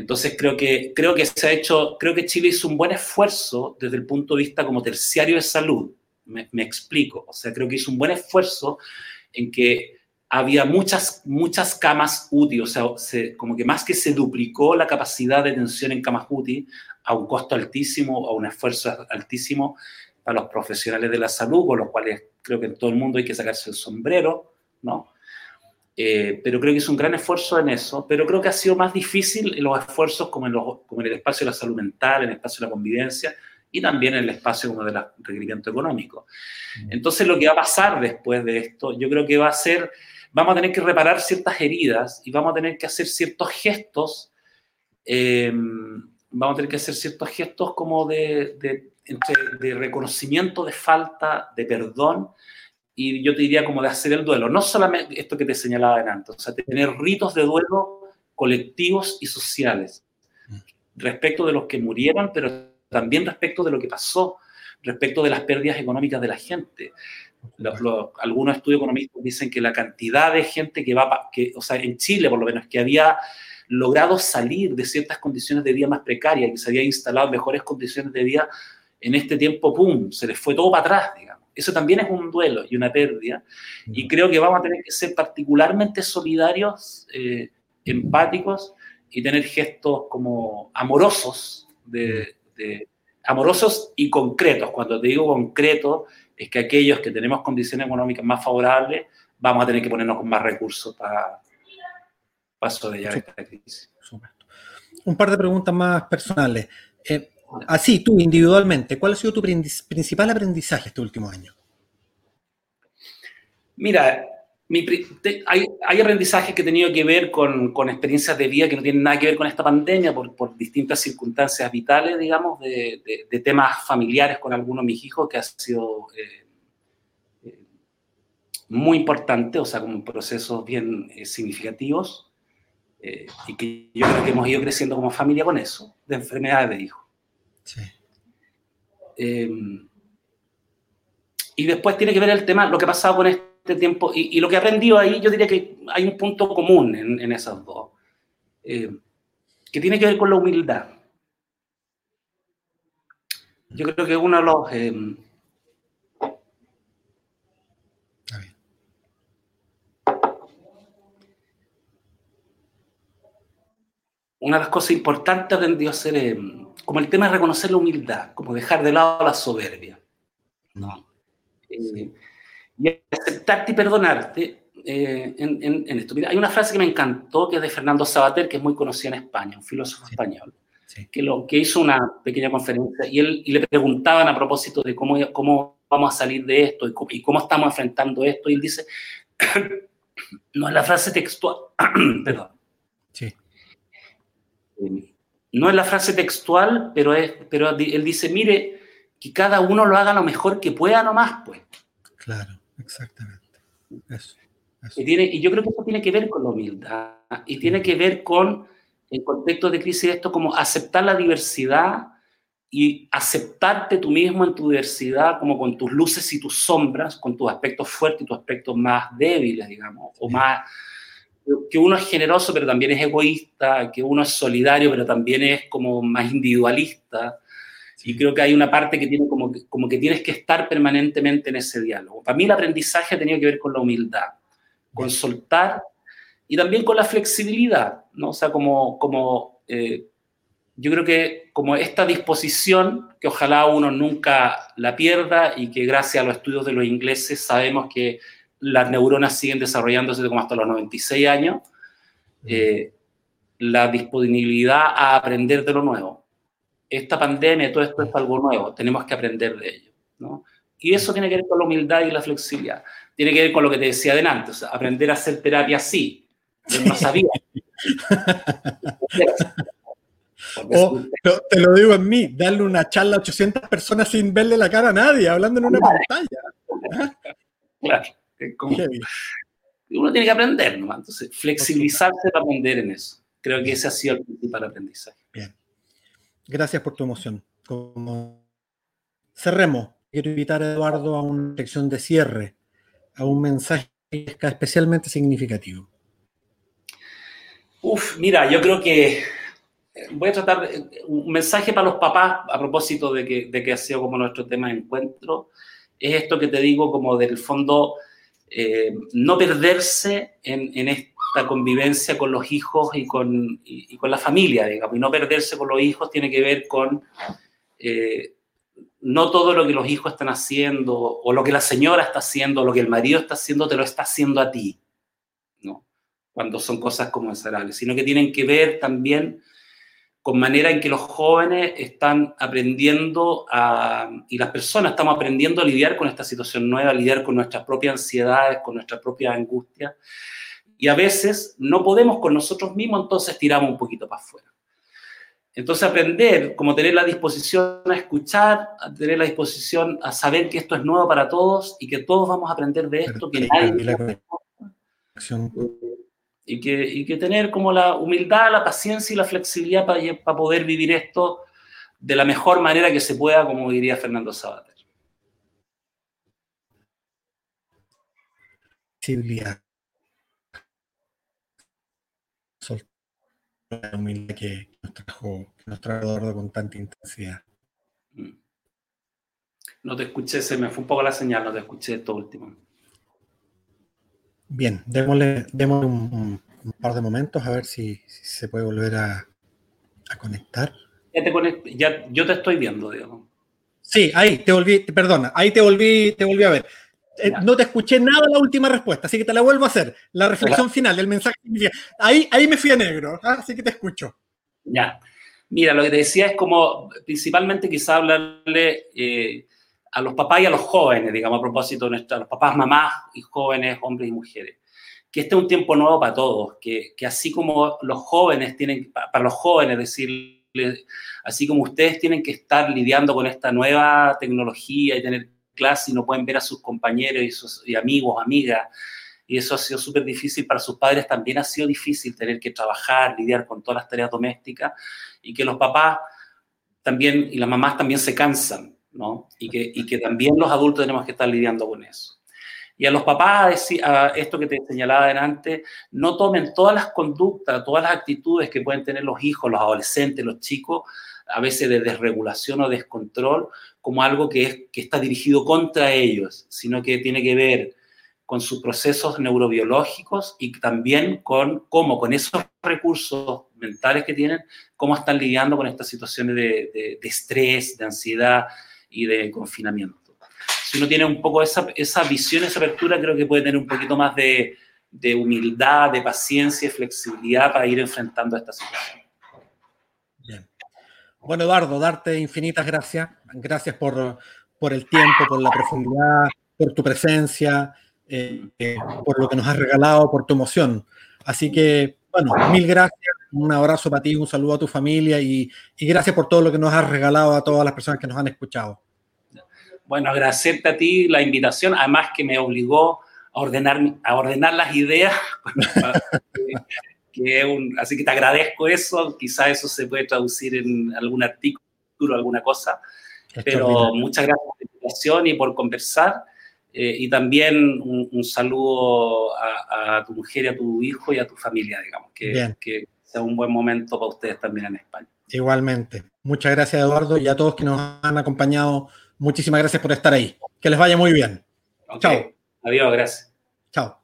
[SPEAKER 2] Entonces creo que, creo que se ha hecho, creo que Chile hizo un buen esfuerzo desde el punto de vista como terciario de salud. Me, explico. O sea, creo que hizo un buen esfuerzo en que había muchas, muchas camas UTI, o sea, como que más que se duplicó la capacidad de atención en camas UTI a un costo altísimo, a un esfuerzo altísimo para los profesionales de la salud, con los cuales creo que en todo el mundo hay que sacarse el sombrero, ¿no? Eh, pero creo que hizo un gran esfuerzo en eso, pero creo que ha sido más difícil en los esfuerzos como en, los, como en el espacio de la salud mental, en el espacio de la convivencia y también en el espacio como del requerimiento económico. Mm. Entonces lo que va a pasar después de esto, yo creo que va a ser, vamos a tener que reparar ciertas heridas y vamos a tener que hacer ciertos gestos, eh, vamos a tener que hacer ciertos gestos como de, de, de reconocimiento de falta, de perdón, y yo te diría como de hacer el duelo, no solamente esto que te señalaba adelante, o sea, tener ritos de duelo colectivos y sociales respecto de los que murieron, pero también respecto de lo que pasó, respecto de las pérdidas económicas de la gente. Algunos estudios economistas dicen que la cantidad de gente que va, que, o sea, en Chile por lo menos, que había logrado salir de ciertas condiciones de vida más precarias, que se había instalado en mejores condiciones de vida, en este tiempo, ¡pum!, se les fue todo para atrás, digamos. Eso también es un duelo y una pérdida. Y creo que vamos a tener que ser particularmente solidarios, eh, empáticos y tener gestos como amorosos, de, amorosos y concretos. Cuando te digo concreto, es que aquellos que tenemos condiciones económicas más favorables, vamos a tener que ponernos con más recursos para paso de ya esta crisis.
[SPEAKER 1] un par de preguntas más personales. Eh, así, tú individualmente, ¿cuál ha sido tu principal aprendizaje este último año?
[SPEAKER 2] Mira, hay, hay, aprendizajes que he tenido que ver con, experiencias de vida que no tienen nada que ver con esta pandemia, por, distintas circunstancias vitales, digamos, de, temas familiares con algunos de mis hijos, que ha sido eh, eh, muy importante, o sea, como procesos bien eh, significativos, y que yo creo que hemos ido creciendo como familia con eso, de enfermedades de hijos. Sí. y después tiene que ver el tema, lo que ha pasado con esto este tiempo, y, lo que he aprendido ahí, yo diría que hay un punto común en, esas dos, eh, que tiene que ver con la humildad. Yo creo que uno de los... Eh, una de las cosas importantes aprendió a ser eh, como el tema de reconocer la humildad, como dejar de lado la soberbia. ¿no? Y aceptarte y perdonarte eh, en, esto. Mira, hay una frase que me encantó, que es de Fernando Sabater, que es muy conocido en España, un filósofo español, Que, lo, que hizo una pequeña conferencia y, él, y le preguntaban a propósito de cómo, cómo vamos a salir de esto y cómo, estamos enfrentando esto, y él dice, no es la frase textual, perdón. Sí. Eh, no es la frase textual, pero, es, pero él dice, mire, que cada uno lo haga lo mejor que pueda nomás, pues.
[SPEAKER 1] Claro. Exactamente.
[SPEAKER 2] Y, tiene, y yo creo que eso tiene que ver con la humildad y tiene que ver con el contexto de crisis esto como aceptar la diversidad y aceptarte tú mismo en tu diversidad como con tus luces y tus sombras, con tus aspectos fuertes y tus aspectos más débiles, digamos, o más que uno es generoso pero también es egoísta, que uno es solidario pero también es como más individualista, y creo que hay una parte que tiene como que, como que tienes que estar permanentemente en ese diálogo. Para mí el aprendizaje ha tenido que ver con la humildad, con soltar y también con la flexibilidad, ¿no? O sea, como, como eh, yo creo que como esta disposición, que ojalá uno nunca la pierda y que gracias a los estudios de los ingleses sabemos que las neuronas siguen desarrollándose como hasta los 96 años, eh, la disponibilidad a aprender de lo nuevo esta pandemia, todo esto es algo nuevo, tenemos que aprender de ello. ¿no? Y eso tiene que ver con la humildad y la flexibilidad. Tiene que ver con lo que te decía adelante, o sea, aprender a hacer terapia así. Yo no sabía.
[SPEAKER 1] o, te lo digo en mí, darle una charla a 800 personas sin verle la cara a nadie, hablando en una pantalla.
[SPEAKER 2] Claro. uno tiene que aprender nomás. Entonces, flexibilizarse para aprender en eso. Creo que ese ha sido el principal aprendizaje.
[SPEAKER 1] Gracias por tu emoción. Cerremos, quiero invitar a Eduardo a una lección de cierre, a un mensaje especialmente significativo.
[SPEAKER 2] Uf, mira, yo creo que voy a tratar un mensaje para los papás a propósito de que, de que ha sido como nuestro tema de encuentro. Es esto que te digo como del fondo, eh, no perderse en, en, la convivencia con los hijos y con, y, con la familia, digamos, y no perderse con los hijos tiene que ver con eh, no todo lo que los hijos están haciendo o lo que la señora está haciendo o lo que el marido está haciendo te lo está haciendo a ti, ¿no? Cuando son cosas como conmensurables, sino que tienen que ver también con manera en que los jóvenes están aprendiendo a, y las personas estamos aprendiendo a lidiar con esta situación nueva, a lidiar con nuestras propias ansiedades, con nuestras propias angustias y a veces no podemos con nosotros mismos, entonces tiramos un poquito para afuera. Entonces aprender, como tener la disposición a escuchar, a tener la disposición a saber que esto es nuevo para todos y que todos vamos a aprender de esto, que nadie... Y que, y que tener como la humildad, la paciencia y la flexibilidad para, para poder vivir esto de la mejor manera que se pueda, como diría Fernando Sabater.
[SPEAKER 1] Flexibilidad la humildad que nos trajo, nos trajo con tanta intensidad.
[SPEAKER 2] No te escuché, se me fue un poco la señal, no te escuché esto último.
[SPEAKER 1] Bien, démosle, un, par de momentos a ver si, se puede volver a, conectar.
[SPEAKER 2] Ya te ya, yo te estoy viendo, Diego.
[SPEAKER 1] Sí, ahí te volví, perdona, ahí te volví, te volví a ver. Eh, no te escuché nada la última respuesta, así que te la vuelvo a hacer. La reflexión final, el mensaje. Ahí, ahí me fui a negro, ¿ah? así que te escucho.
[SPEAKER 2] Ya. Mira, lo que te decía es como, principalmente quizá hablarle eh, a los papás y a los jóvenes, digamos, a propósito de nuestra, a los papás, mamás y jóvenes, hombres y mujeres. Que este es un tiempo nuevo para todos, que, que así como los jóvenes tienen, para los jóvenes, decirle, así como ustedes tienen que estar lidiando con esta nueva tecnología y tener clase y no pueden ver a sus compañeros y, amigos, amigas, y eso ha sido súper difícil para sus padres, también ha sido difícil tener que trabajar, lidiar con todas las tareas domésticas y que los papás también y las mamás también se cansan, ¿no? Y que, y que también los adultos tenemos que estar lidiando con eso. Y a los papás, a esto que te señalaba adelante, no tomen todas las conductas, todas las actitudes que pueden tener los hijos, los adolescentes, los chicos, a veces de desregulación o descontrol, como algo que, es, que está dirigido contra ellos, sino que tiene que ver con sus procesos neurobiológicos y también con cómo, con esos recursos mentales que tienen, cómo están lidiando con estas situaciones de, estrés, de ansiedad y de confinamiento. Si uno tiene un poco esa, esa visión, esa apertura, creo que puede tener un poquito más de, de humildad, de paciencia y flexibilidad para ir enfrentando esta situación.
[SPEAKER 1] Bueno, Eduardo, darte infinitas gracias. Gracias por, por el tiempo, por la profundidad, por tu presencia. Eh, por lo que nos has regalado, por tu emoción. Así que, bueno, mil gracias, un abrazo para ti, un saludo a tu familia y, y gracias por todo lo que nos has regalado a todas las personas que nos han escuchado.
[SPEAKER 2] Bueno, agradecerte a ti la invitación, además que me obligó a ordenar, a ordenar las ideas. que, un, así que te agradezco eso, quizá eso se puede traducir en algún artículo, alguna cosa. Pero muchas gracias por la invitación y por conversar. Eh, y también un, saludo a, tu mujer y a tu hijo y a tu familia, digamos, que, que sea un buen momento para ustedes también en España.
[SPEAKER 1] Igualmente. Muchas gracias, Eduardo, y a todos que nos han acompañado. Muchísimas gracias por estar ahí. Que les vaya muy bien.
[SPEAKER 2] Chao. Adiós, gracias.
[SPEAKER 1] Chao.